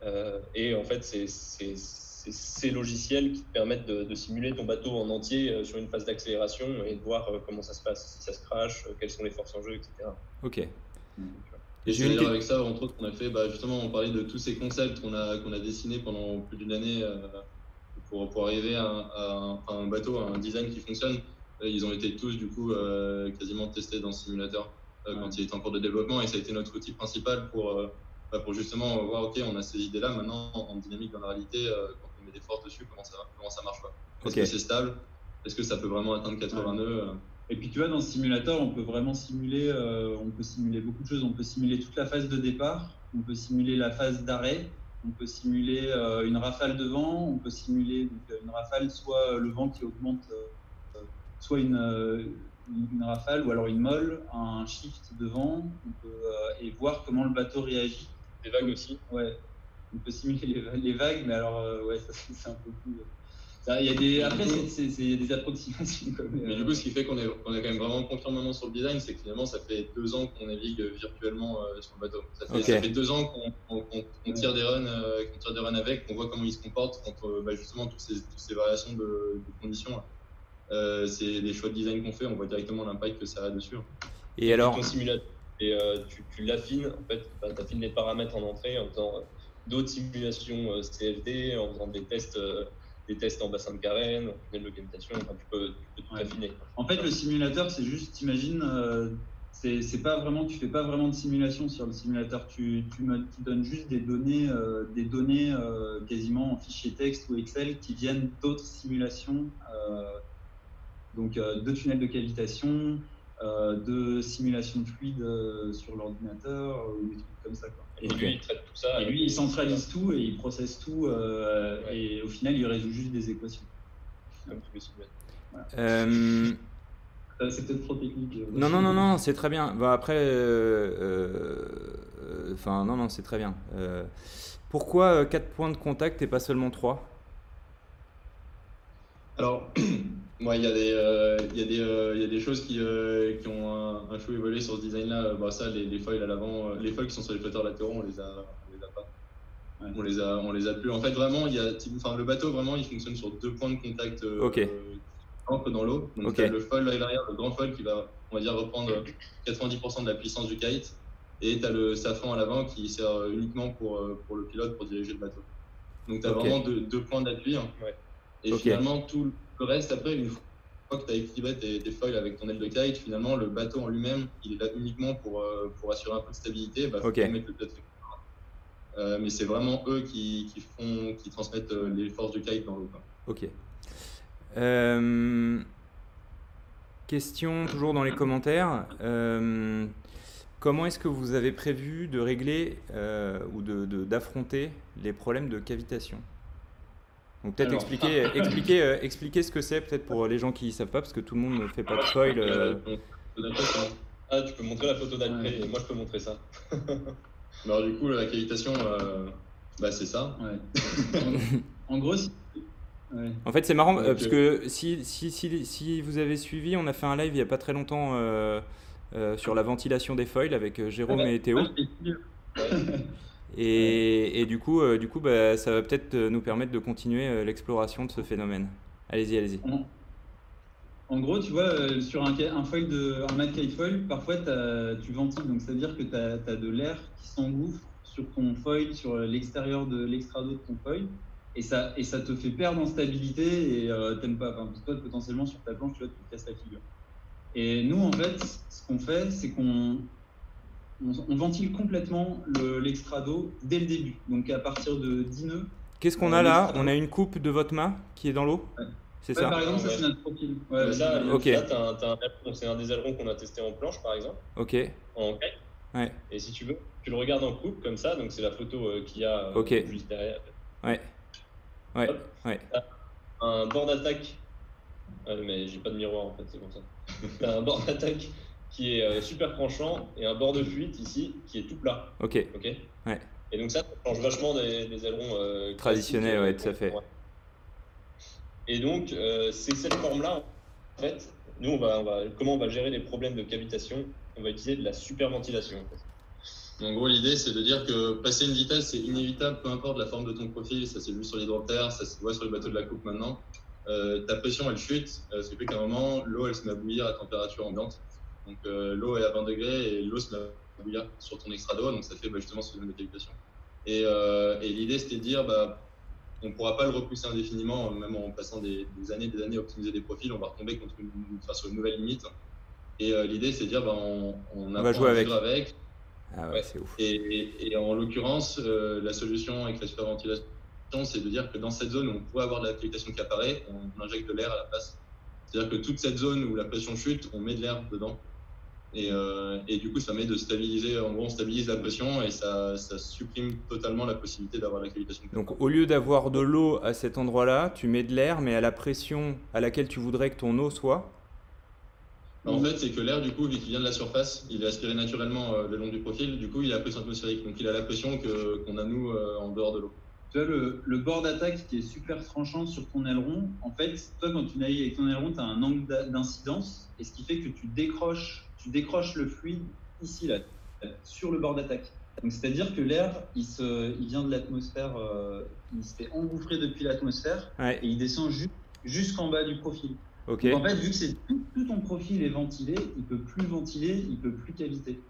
Euh, et en fait, c'est ces logiciels qui te permettent de, de simuler ton bateau en entier euh, sur une phase d'accélération et de voir euh, comment ça se passe, si ça se crache, euh, quelles sont les forces en jeu, etc. Ok. Et une d'ailleurs que- avec ça, entre autres, qu'on a fait, bah, justement, on parlait de tous ces concepts qu'on a, qu'on a dessinés pendant plus d'une année euh, pour, pour arriver à, un- à un, à un bateau, à un design qui fonctionne. Ils ont été tous, du coup, euh, quasiment testés dans ce simulateur euh, quand il était en cours de développement et ça a été notre outil principal pour, euh, bah, pour justement voir, OK, on a ces idées-là, maintenant, en dynamique, dans la réalité, euh, quand on met des forces dessus, comment ça, comment ça marche. Est-ce que c'est stable? Est-ce que ça peut vraiment atteindre 80 Ouais. nœuds Et puis tu vois, dans ce simulateur, on peut vraiment simuler, euh, on peut simuler beaucoup de choses. On peut simuler toute la phase de départ, on peut simuler la phase d'arrêt, on peut simuler euh, une rafale de vent, on peut simuler donc, euh, une rafale, soit euh, le vent qui augmente, soit une, rafale ou alors une molle, un shift de vent, on peut, et voir comment le bateau réagit. Des vagues aussi. Ouais, on peut simuler les, les vagues, mais alors ouais, ça, c'est un peu plus. Il y a des, après, il y a des approximations. Comme, Mais euh, du coup, ce qui fait qu'on est, qu'on est quand même vraiment confiant maintenant sur le design, c'est que finalement, ça fait deux ans qu'on navigue virtuellement euh, sur le bateau. Ça fait, Ok. ça fait deux ans qu'on tire des runs, euh, qu'on tire des runs avec, qu'on voit comment ils se comportent contre euh, bah, justement toutes ces, toutes ces variations de, de conditions. Euh, c'est des choix de design qu'on fait, on voit directement l'impact que ça a dessus. Et alors, ton simulateur et euh, tu, tu l'affines, en fait, tu affines les paramètres en entrée en faisant euh, d'autres simulations euh, CFD, en faisant des tests, euh, des tests en bassin de carène, en tunnel de localisation, enfin, tu peux, tu peux tout Ouais. affiner. En fait, le simulateur, c'est juste, t'imagines, euh, c'est pas vraiment, tu fais pas vraiment de simulation sur le simulateur. Tu, tu, me- tu donnes juste des données, euh, des données euh, quasiment en fichier texte ou Excel qui viennent d'autres simulations, euh, donc de tunnels de cavitation, de simulation de fluide euh, sur l'ordinateur euh, ou des trucs comme ça. Quoi. Et lui, il traite tout ça. Et lui, il centralise tout et il processe tout euh, Ouais. et au final, il résout juste des équations. Comme euh, Euh, C'est peut-être trop technique. euh, non, non, non, non, c'est très bien. Bah, après, euh, euh, euh, enfin, non, non, c'est très bien. Euh, pourquoi 4 points de contact et pas seulement 3 Alors, moi, il y, a des, euh, il y, a des, euh, il y a des choses qui, euh, qui ont un, un chou évolué sur ce design-là. Bah, ça, les, les foils à l'avant, euh, les foils qui sont sur les flotteurs latéraux, on les a, on les a pas. Ouais. On les a, on les a plus. En fait, vraiment, il y a, enfin, le bateau, vraiment, il fonctionne sur deux points de contact. euh, entrent dans l'eau. Donc, Ok. t'as le foil à l'arrière, le grand foil qui va, on va dire, reprendre 90% de la puissance du kite. Et tu as le safran à l'avant qui sert euh, uniquement pour, euh, pour le pilote pour diriger le bateau. Donc, tu as vraiment deux, deux points d'appui. hein. Ouais. Et finalement, tout le reste, après, une fois que tu as équilibré tes, tes foils avec ton aile de kite, finalement, le bateau en lui-même, il est là uniquement pour, euh, pour assurer un peu de stabilité. Bah, faut Ok. quand même mettre le. Euh, mais c'est vraiment eux qui, qui, font, qui transmettent euh, les forces du kite dans l'eau. Ok. Euh, question toujours dans les commentaires. Euh, comment est-ce que vous avez prévu de régler euh, ou de- de- d'affronter les problèmes de cavitation? Donc peut-être Alors. expliquer, expliquer, euh, expliquer ce que c'est peut-être pour les gens qui ne savent pas parce que tout le monde ne fait pas de foil. euh, donc, Ah, tu peux montrer la photo d'après, Ouais. et moi je peux montrer ça. alors, du coup, la cavitation, euh, bah, c'est ça. Ouais. en, en gros, ouais. En fait, c'est marrant euh, Donc, parce que si, si, si, si vous avez suivi, on a fait un live il n'y a pas très longtemps euh, euh, sur la ventilation des foils avec euh, Jérôme et Théo. Et, et du coup, euh, du coup bah, ça va peut-être euh, nous permettre de continuer euh, l'exploration de ce phénomène. Allez-y, allez-y. En, gros, tu vois, sur un, un foil de un mat foil, parfois tu ventiles, donc c'est-à-dire que tu as, de l'air qui s'engouffre sur ton foil, sur l'extérieur de l'extrado de ton foil, et ça, et ça te fait perdre en stabilité et euh, t'aimes pas. Enfin, toi, potentiellement, sur ta planche, tu vois, tu te casses la figure. Et nous, en fait, ce qu'on fait, c'est qu'on on, on ventile complètement le- l'extrado dès le début. Donc à partir de 10 nœuds, Qu'est-ce qu'on a là On a une coupe de votre main qui est dans l'eau Ouais. C'est Ouais, ça par exemple, ça c'est notre profil. Ouais, là, là un c'est un des ailerons qu'on a testé en planche par exemple, Ok, en kite. ouais, Et si tu veux, tu le regardes en coupe comme ça, donc c'est la photo euh, qu'il y a euh, juste derrière. ouais, ouais, Hop. ouais. Un bord d'attaque, euh, mais j'ai pas de miroir en fait, c'est pour ça. T'as un bord d'attaque qui est euh, super tranchant et un bord de fuite ici qui est tout plat. Ok, Ok Ouais. Et donc ça, ça change vachement des, des ailerons euh, Traditionnels, ouais, tout à fait. Et donc, euh, c'est cette forme-là, en fait, nous, on va, on va, comment on va gérer les problèmes de cavitation? On va utiliser de la superventilation. En fait. En gros, l'idée, c'est de dire que passer une vitesse, c'est inévitable, peu importe la forme de ton profil. Ça s'est vu sur l'hydroptère, ça se voit sur les bateaux de la coupe maintenant. Euh, ta pression, elle chute, euh, ce qui fait qu'à un moment, l'eau, elle se met à bouillir à température ambiante. Donc, euh, l'eau est à 20 degrés et l'eau se met à bouillir sur ton extra d'eau. Donc, ça fait bah, justement ce phénomène de cavitation. Et, euh, et l'idée, c'était de dire, bah, on ne pourra pas le repousser indéfiniment, même en passant des, des années des années à optimiser des profils, on va retomber contre une, enfin, sur une nouvelle limite. Et euh, l'idée, c'est de dire, bah, on, on, va apprend jouer avec. Ah ouais, Ouais. c'est ouf. Et, et- et en l'occurrence, la solution avec la superventilation, c'est de dire que dans cette zone où on pourrait avoir de la cavitation qui apparaît, on injecte de l'air à la place. C'est-à-dire que toute cette zone où la pression chute, on met de l'air dedans. Et, euh, et du coup, ça permet de stabiliser, en gros, on stabilise la pression et ça, ça supprime totalement la possibilité d'avoir la cavitation. Donc au lieu d'avoir de l'eau à cet endroit-là, tu mets de l'air, mais à la pression à laquelle tu voudrais que ton eau soit? En fait, c'est que l'air, du coup, vu qu'il vient de la surface, il est aspiré naturellement euh, le long du profil, du coup, il a la pression atmosphérique. Donc, il a la pression que- qu'on a, nous, euh, en dehors de l'eau. Tu vois, le, le bord d'attaque qui est super tranchant sur ton aileron, en fait, toi, quand tu navigues avec ton aileron, tu as un angle d'incidence, et ce qui fait que tu décroches, tu décroches le fluide ici, là, sur le bord d'attaque. Donc, c'est-à-dire que l'air, il, se, il vient de l'atmosphère, euh, il se fait engouffrer depuis l'atmosphère, Ouais, et il descend ju- jusqu'en bas du profil. ok. Donc, en fait, vu que c'est tout, tout ton profil est ventilé, il peut plus ventiler, il peut plus caviter.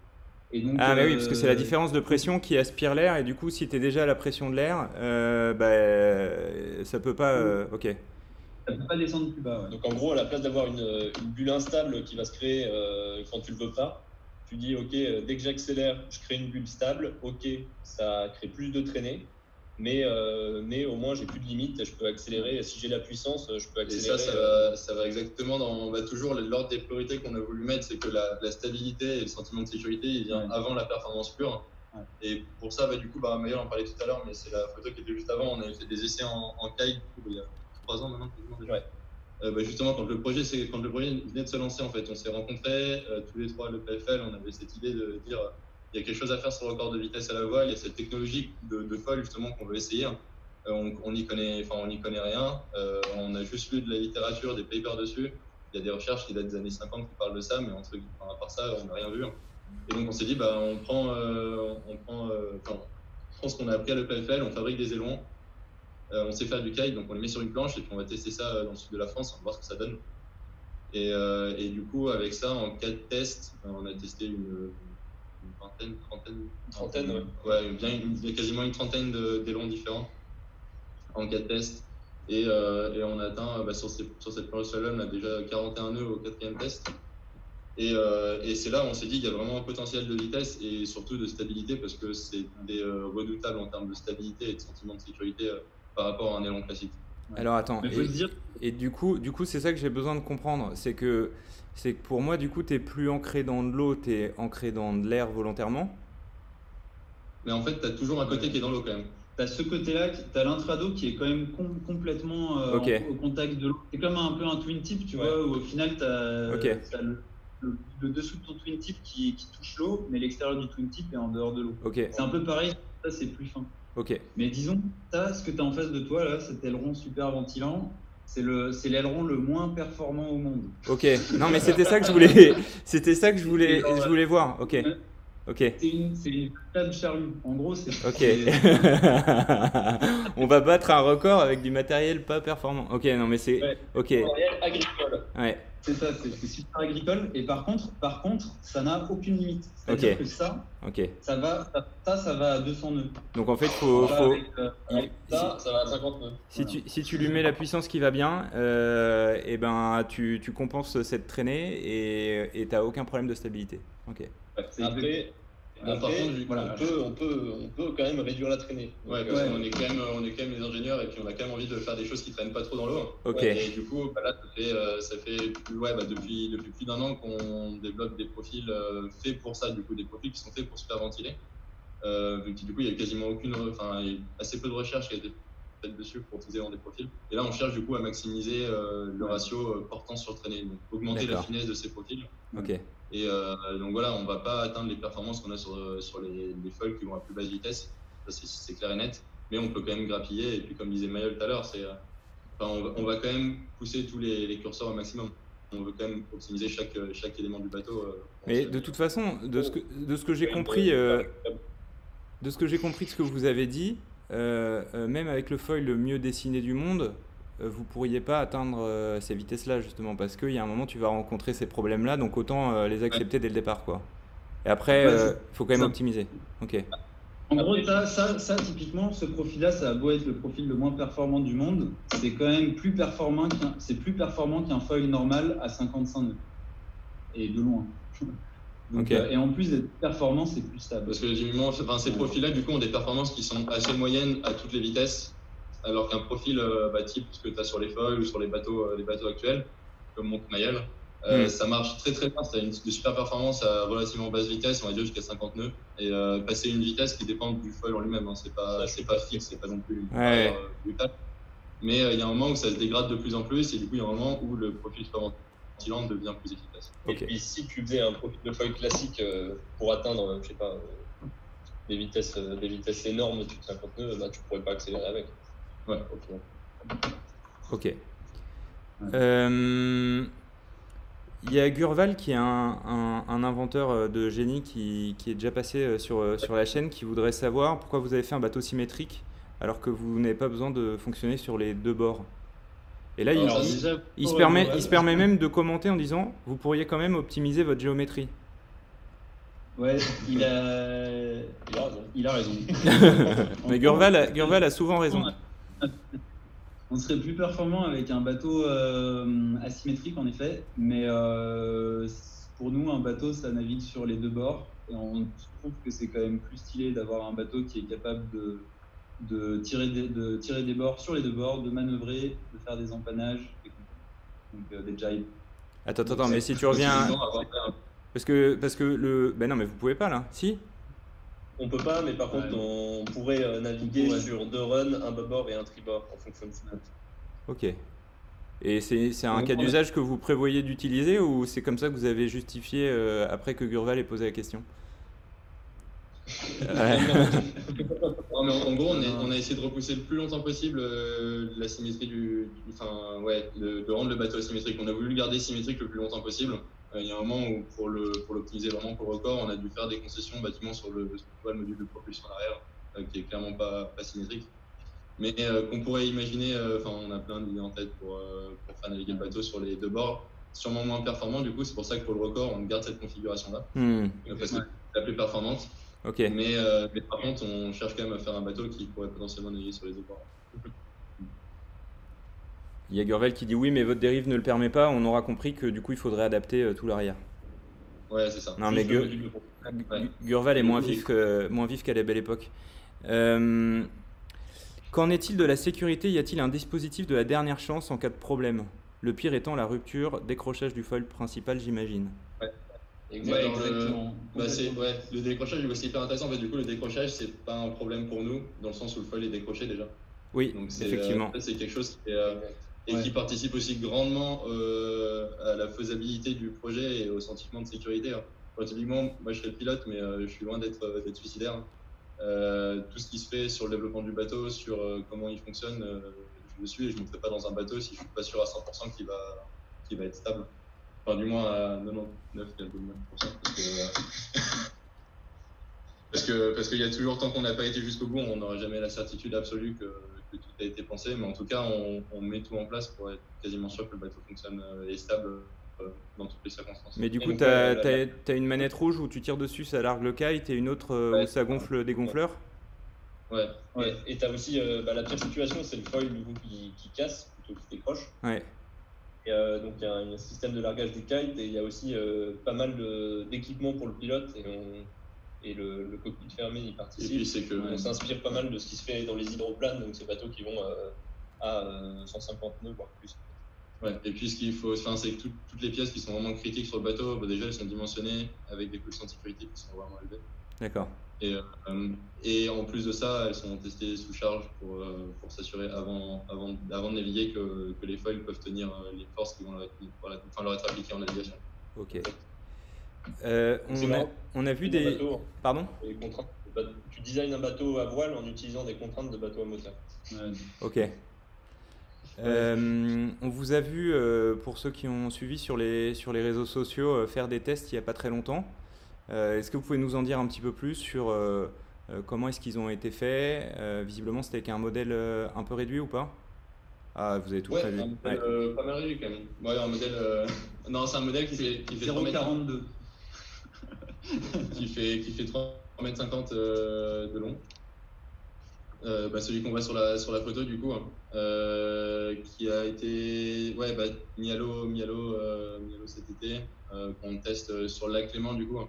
Et donc, Ah, mais oui, parce que c'est la euh, différence de pression qui aspire l'air, et du coup, si tu es déjà à la pression de l'air, euh, bah, ça peut pas. euh, ok. Ça peut pas descendre plus bas. ouais. Donc en gros, à la place d'avoir une, une bulle instable qui va se créer euh, quand tu le veux pas, tu dis ok, euh, dès que j'accélère, je crée une bulle stable. Ok, ça crée plus de traînée, mais euh, mais au moins j'ai plus de limite, je peux accélérer. Si j'ai la puissance, je peux Et accélérer. ça, ça va, ça va exactement dans bah, toujours l'ordre des priorités qu'on a voulu mettre, c'est que la, la stabilité et le sentiment de sécurité, il vient Ouais. avant la performance pure. Ouais. Et pour ça, bah, du coup, bah, en parlait tout à l'heure, mais c'est la photo qui était juste avant. On avait fait des essais en, en kite, du coup, il y a ans maintenant. Ouais. Euh, bah, justement, quand le projet, c'est quand le projet venait de se lancer, en fait, on s'est rencontrés euh, tous les trois à l'EPFL. On avait cette idée de dire, il y a quelque chose à faire sur le record de vitesse à la voile. Il y a cette technologie de, de folle justement qu'on veut essayer. Euh, on n'y connaît, connaît rien. Euh, on a juste lu de la littérature, des papers dessus. Il y a des recherches qui datent des années 50 qui parlent de ça, mais entre, enfin, à part ça, on n'a rien vu. Et donc on s'est dit, bah, on prend, on prend, on prend ce qu'on a appris à l'EPFL, on fabrique des ailerons. Euh, on sait faire du kite, donc on les met sur une planche et puis on va tester ça euh, dans le sud de la France, on va voir ce que ça donne. Et, euh, et du coup, avec ça, en quatre tests, euh, on a testé une, une vingtaine, trentaine, Trentaine, ouais. ouais, bien, une- quasiment une trentaine de- d'ailerons différents en quatre tests. Et, euh, et on a atteint bah, sur, ces- sur cette planche on a déjà 41 nœuds au quatrième test. Et, euh, et c'est là où on s'est dit qu'il y a vraiment un potentiel de vitesse et surtout de stabilité parce que c'est des euh, redoutables en termes de stabilité et de sentiment de sécurité par rapport à un aileron classique. Alors attends, Mais faut et, dire, et du coup, du coup c'est ça que j'ai besoin de comprendre. C'est que, c'est que pour moi, du coup, tu es plus ancré dans de l'eau, tu es ancré dans de l'air volontairement. Mais en fait, tu as toujours un côté qui est dans l'eau quand même. tu as ce côté-là, tu as l'intrado qui est quand même com- complètement euh, en- au contact de l'eau. C'est comme un peu un twin tip, tu Ouais. vois, où au final, tu as, Ok. le, le- le dessous de ton twin tip qui, qui touche l'eau, mais l'extérieur du twin tip est en dehors de l'eau. Ok, C'est un peu pareil, ça c'est plus fin. Ok. Mais disons, as, ce que tu as en face de toi, là, cet aileron super ventilant, c'est le- c'est l'aileron le moins performant au monde. Ok, non mais c'était ça que je voulais, c'était ça que je voulais, je voulais voir. Ok, ok, C'est une, c'est une table charlue. En gros, c'est. ok. On va battre un record avec du matériel pas performant. Ok, non mais c'est, Ouais. ok, Matériel agricole. ouais, C'est ça, c'est super agricole. Et par contre, par contre, ça n'a aucune limite. C'est-à-dire Ok. que ça, ok. ça va, ça, ça, ça va à 200 nœuds. Donc en fait, faut, Voilà, faut, avec, euh, il- Ça, ça va à 50 nœuds. si tu, si tu lui mets la puissance qui va bien, euh, et ben tu, tu compenses cette traînée et et t'as aucun problème de stabilité. Ok. Après, Bon, par après, contre, du- voilà. on, peut, on, peut, on peut quand même réduire la traînée. Ouais, parce Ouais. qu'on est quand même, on est quand même des ingénieurs et puis on a quand même envie de faire des choses qui traînent pas trop dans l'eau. Ok. Et du coup, bah là, ça fait, euh, ça fait ouais, bah, depuis, depuis plus d'un an qu'on développe des profils euh, faits pour ça, du coup, des profils qui sont faits pour super ventiler. Euh, donc, du coup, il y a quasiment aucune, enfin, il y a assez peu de recherche qui a été dessus pour utiliser dans des profils. Et là, on cherche du coup à maximiser euh, le ratio euh, portant sur traînée, donc augmenter la finesse de ces profils. Ok. Et euh, donc voilà, on va pas atteindre les performances qu'on a sur, sur les, les foils qui vont à plus basse vitesse. ça c'est clair et net. Mais on peut quand même grappiller. Et puis, comme disait Mayol tout à l'heure, c'est, enfin, on, va, on, va, quand même pousser tous les, les, curseurs au maximum. On veut quand même optimiser chaque, chaque élément du bateau. Mais de toute façon, de ce que, de ce que j'ai compris, euh, de ce que j'ai compris de ce que vous avez dit, même avec le foil le mieux dessiné du monde, euh, vous pourriez pas atteindre euh, ces vitesses-là justement parce qu'il y a un moment tu vas rencontrer ces problèmes-là, donc autant euh, les accepter dès le départ quoi. Et après, il ouais, faut quand même ça. optimiser. Ok. En gros, ça, ça, ça, typiquement, ce profil-là, ça a beau être le profil le moins performant du monde, c'est quand même plus performant qu'un, c'est plus performant qu'un foil normal à 55 nœuds et de loin. Donc, okay. euh, et en plus d'être performant, c'est plus stable. Parce que enfin, ces profils-là, du coup, ont des performances qui sont assez moyennes à toutes les vitesses, alors qu'un profil euh, bah, type ce que tu as sur les foils ou sur les bateaux, euh, les bateaux actuels, comme mon Mayel, euh, mm. ça marche très très bien. Ça a une de super performance à relativement basse vitesse, on va dire jusqu'à 50 nœuds, et euh, passer une vitesse qui dépend du foil en lui-même. Hein. C'est pas, c'est pas fixe, c'est pas non plus ouais. brutal. Mais il y a un moment où ça se dégrade de plus en plus, et du coup, il y a un moment où le profil devient plus efficace. Okay. Et puis, si tu faisais un profil de foil classique euh, pour atteindre, je sais pas, des vitesses, des vitesses énormes de 50 nœuds, bah, tu pourrais pas accélérer avec. Ouais, ok. Ok. Il euh, y a Gurval qui est un, un, un, inventeur de génie qui, qui, est déjà passé sur, sur la chaîne qui voudrait savoir pourquoi vous avez fait un bateau symétrique alors que vous n'avez pas besoin de fonctionner sur les deux bords. Et là, Alors, il, se permet, il se permet même de commenter en disant vous pourriez quand même optimiser votre géométrie. Ouais, il a, il a raison. Mais Gurval, Gurval a souvent raison. On serait plus performant avec un bateau euh, asymétrique en effet, mais euh, pour nous, un bateau ça navigue sur les deux bords et on trouve que c'est quand même plus stylé d'avoir un bateau qui est capable de, de, tirer des, de tirer des bords sur les deux bords, de manœuvrer, de faire des empannages, donc euh, des jibes. Attends, attends, attends mais si tu reviens. Parce que, parce que le. Ben non, mais vous pouvez pas là, si on peut pas, mais par contre, on pourrait euh, naviguer ouais. sur deux runs, un bâbord et un tribord en fonction de ça. Ok. Et c'est un cas d'usage que vous prévoyez d'utiliser ou c'est comme ça que vous avez justifié euh, après que Gurval ait posé la question? Ouais. non, en gros, on, est, on, a essayé de repousser le plus longtemps possible euh, la symétrie du, enfin, ouais, de, de, rendre le bateau asymétrique. On a voulu le garder symétrique le plus longtemps possible. Euh, il y a un moment où, pour l'optimiser vraiment pour le record, on a dû faire des concessions bâtiment sur le, le, le module de propulsion arrière, euh, qui est clairement pas, pas symétrique. Mais qu'on pourrait imaginer, enfin, on a plein d'idées en tête pour, pour faire naviguer le bateau sur les deux bords sûrement moins performant. Du coup, c'est pour ça que pour le record, on garde cette configuration-là. Mmh. Parce que c'est la plus performante. Okay. Mais, euh, mais, par contre, on cherche quand même à faire un bateau qui pourrait potentiellement naviguer sur les bords. Il y a Gurvel qui dit oui, mais votre dérive ne le permet pas. On aura compris que du coup, il faudrait adapter euh, tout l'arrière. Ouais, c'est ça. Non, mais Gur... ouais. Gurval est moins vif, que, moins vif qu'à la belle époque. Euh, Qu'en est-il de la sécurité? Y a-t-il un dispositif de la dernière chance en cas de problème? Le pire étant la rupture, décrochage du foil principal, j'imagine. Exactement. Ouais, exactement. Bah, ouais, le décrochage, c'est hyper intéressant. En fait, du coup, le décrochage, c'est pas un problème pour nous, dans le sens où le foil est décroché déjà. Oui, Donc, effectivement. Euh, c'est quelque chose qui est, euh, et ouais. qui participe aussi grandement euh, à la faisabilité du projet et au sentiment de sécurité. Enfin, typiquement, moi je serais pilote, mais euh, je suis loin d'être suicidaire. Euh, tout ce qui se fait sur le développement du bateau, sur euh, comment il fonctionne, je le suis et je ne me ferai pas dans un bateau si je ne suis pas sûr à 100% qu'il va, qu'il va être stable. Enfin, du moins à 99,9%. Parce que, parce que parce qu'il y a toujours, tant qu'on n'a pas été jusqu'au bout, on n'aura jamais la certitude absolue que, que, tout a été pensé. Mais en tout cas, on, on, met tout en place pour être quasiment sûr que le bateau fonctionne et est stable dans toutes les circonstances. Mais du coup, tu as, une manette rouge où tu tires dessus, ça largue le kite, et une autre ouais, où ça gonfle des gonfleurs? Ouais. ouais. Et tu as aussi euh, bah, la pire situation, c'est le foil du coup, qui, qui, casse plutôt qui décroche. Ouais. Et, euh, donc il y a un système de largage du kite et il y a aussi euh, pas mal d'équipements pour le pilote et, on, et le, le, cockpit fermé y participe. Et puis c'est que on s'inspire pas mal de ce qui se fait dans les hydroplanes, donc ces bateaux qui vont euh, à 150 nœuds voire plus. Ouais, et puis ce qu'il faut, enfin, c'est que tout, toutes les pièces qui sont vraiment critiques sur le bateau, bah, déjà elles sont dimensionnées avec des coefficients de sécurité qui sont vraiment élevés. D'accord. Et, euh, et en plus de ça, elles sont testées sous charge pour, euh, pour s'assurer avant, avant, avant de naviguer que, que les foils peuvent tenir les forces qui vont leur être, enfin, leur être appliquées en navigation. Ok. Euh, on, a, marrant. on a vu des. bateau, Pardon les contraintes. Tu designes un bateau à voile en utilisant des contraintes de bateau à moteur. Ouais. Ok. Euh, on vous a vu, euh, pour ceux qui ont suivi sur les, sur les réseaux sociaux, euh, faire des tests il n'y a pas très longtemps. Euh, est-ce que vous pouvez nous en dire un petit peu plus sur euh, euh, comment est-ce qu'ils ont été faits? Euh, Visiblement, c'était avec un modèle euh, un peu réduit ou pas? Ah, vous avez tout Ouais, prévu. un modèle euh, pas mal réduit quand même. Ouais, un modèle. euh, Non, c'est un modèle qui fait, qui fait 3 mètres, 0,42. qui fait, qui fait 3 mètres 50 euh, de long. Euh, bah, celui qu'on voit sur la, sur la photo, du coup, hein, euh, qui a été ouais, bah, euh, à l'eau cet été, euh, qu'on teste sur le lac Clément, du coup. hein.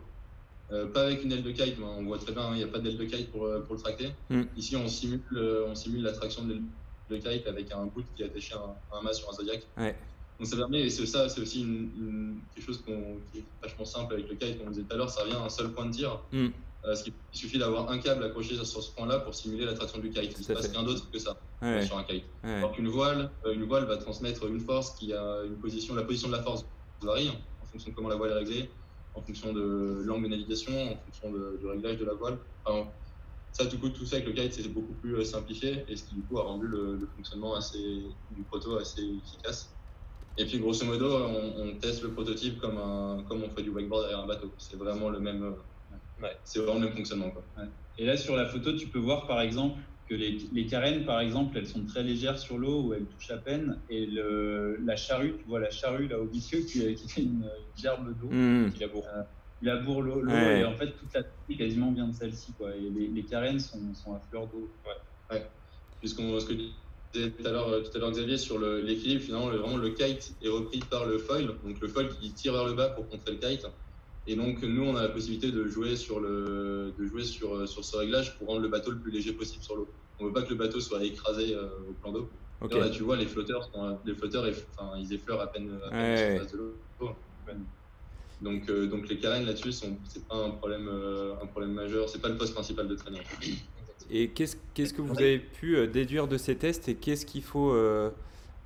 Euh, pas avec une aile de kite, on voit très bien, hein, il n'y a pas d'aile de kite pour, euh, pour le tracter. Mm. Ici, on simule, euh, on simule la traction de l'aile de kite avec un bout qui est attaché à un, un mât sur un Zodiac. Ouais. Donc ça permet, et c'est ça, c'est aussi une, une- quelque chose qui est vachement simple avec le kite, comme on disait tout à l'heure, ça revient à un seul point de tir. Mm. Euh, qui- il suffit d'avoir un câble accroché sur, ce point-là pour simuler la traction du kite. Il ne se passe rien d'autre que ça Ouais, sur un kite. ouais. Alors qu'une voile, une voile va transmettre une force qui a une position, la position de la force varie en fonction de comment la voile est réglée, en fonction de l'angle de navigation, en fonction de- du réglage de la voile. Enfin, ça, du coup, tout ça avec le kite, c'est beaucoup plus euh, simplifié et ce qui, du coup, a rendu le, le fonctionnement assez, du proto assez efficace. Et puis, grosso modo, on, on teste le prototype comme, un, comme on fait du wakeboard derrière un bateau. C'est vraiment le même, euh, Ouais. c'est vraiment le même fonctionnement. Quoi. Et là, sur la photo, tu peux voir par exemple que les, les carènes, par exemple, elles sont très légères sur l'eau où elles touchent à peine. Et le, la charrue, tu vois la charrue là au milieu qui, qui fait une, une gerbe d'eau. Mm. Qui laboure. Il laboure l'eau. l'eau, Ouais. Et en fait, toute la technique quasiment vient de celle-ci. Quoi. Et les, les carènes sont, sont à fleur d'eau. Puisqu'on ce que disais tout à l'heure, euh, tout à l'heure Xavier sur le- l'équilibre, finalement, le, vraiment le kite est repris par le foil, donc le foil qui tire vers le bas pour contrer le kite. Et donc nous, on a la possibilité de jouer sur le, de jouer sur, euh, sur ce réglage pour rendre le bateau le plus léger possible sur l'eau. On veut pas que le bateau soit écrasé euh, au plan d'eau. Là, tu vois, les flotteurs, sont, les flotteurs, enfin, ils effleurent à peine, à peine Ouais. la surface de l'eau. Donc, euh, donc les carènes là-dessus, sont- c'est pas un problème, euh, un problème majeur. C'est pas le poste principal de traînée. Et qu'est-ce qu'est-ce que vous avez pu déduire de ces tests et qu'est-ce qu'il faut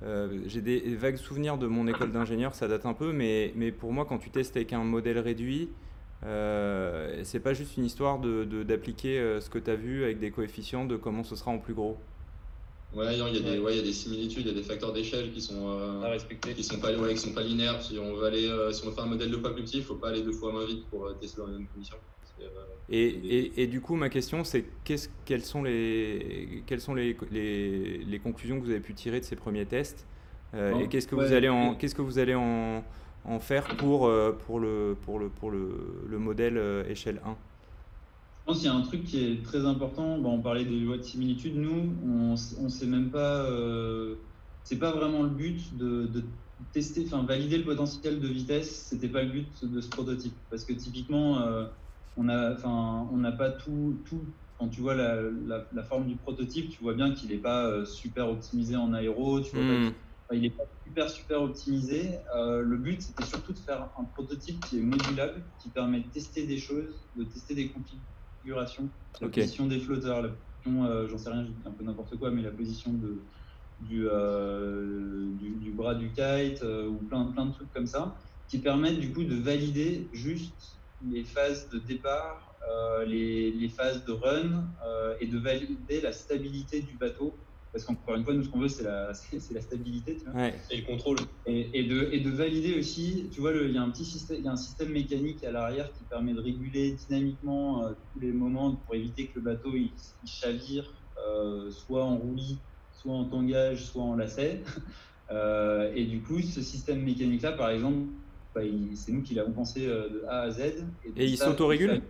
euh, J'ai des vagues souvenirs de mon école d'ingénieur, ça date un peu, mais, mais pour moi, quand tu testes avec un modèle réduit, euh, c'est pas juste une histoire d'appliquer de, d'appliquer euh, ce que tu as vu avec des coefficients de comment ce sera en plus gros. Ouais, il y a des, ouais, il y a des similitudes, il y a des facteurs d'échelle qui sont, euh, À respecter. qui sont pas, ouais, qui sont pas linéaires. Si on veut aller, euh, si on veut faire un modèle deux fois plus petit, il faut pas aller deux fois moins vite pour euh, tester dans les mêmes conditions. Et, et, et du coup, ma question, c'est qu'est-ce- quelles sont, les, quelles sont les, les, les conclusions que vous avez pu tirer de ces premiers tests Euh, Bon, Et qu'est-ce que ouais, vous allez en, qu'est-ce que vous allez en, en faire pour, euh, pour, le, pour, le, pour le, le modèle euh, échelle 1 Je pense qu'il y a un truc qui est très important. Bon, on parlait des lois de similitude. Nous, on ne sait même pas. Euh, c'est pas vraiment le but de, de tester, enfin valider le potentiel de vitesse. C'était pas le but de ce prototype. Parce que typiquement, euh, on a, enfin, on n'a pas tout, tout. Quand tu vois la, la, la forme du prototype, tu vois bien qu'il n'est pas euh, super optimisé en aéro. Tu vois pas Hmm. Il n'est pas super super optimisé. Euh, le but c'était surtout de faire un prototype qui est modulable, qui permet de tester des choses, de tester des configurations, la position des flotteurs, la position, euh, j'en sais rien, je dis un peu n'importe quoi, mais la position de, du, euh, du, du bras du kite ou plein, plein de trucs comme ça, qui permettent du coup de valider juste les phases de départ, euh, les, les phases de run euh, et de valider la stabilité du bateau. Parce qu'encore une fois, nous, ce qu'on veut, c'est la, c'est la stabilité. Tu vois Ouais. Et le contrôle. et, et de, et de valider aussi, tu vois, le- il y a un petit système, il y a un système mécanique à l'arrière qui permet de réguler dynamiquement euh, tous les moments pour éviter que le bateau il, il chavire, euh, soit en roulis, soit en tangage, soit en lacet. Euh, et du coup, ce système mécanique-là, par exemple, bah, c'est nous qui l'avons pensé euh, de A à Z. de Et il ça, s'autorégule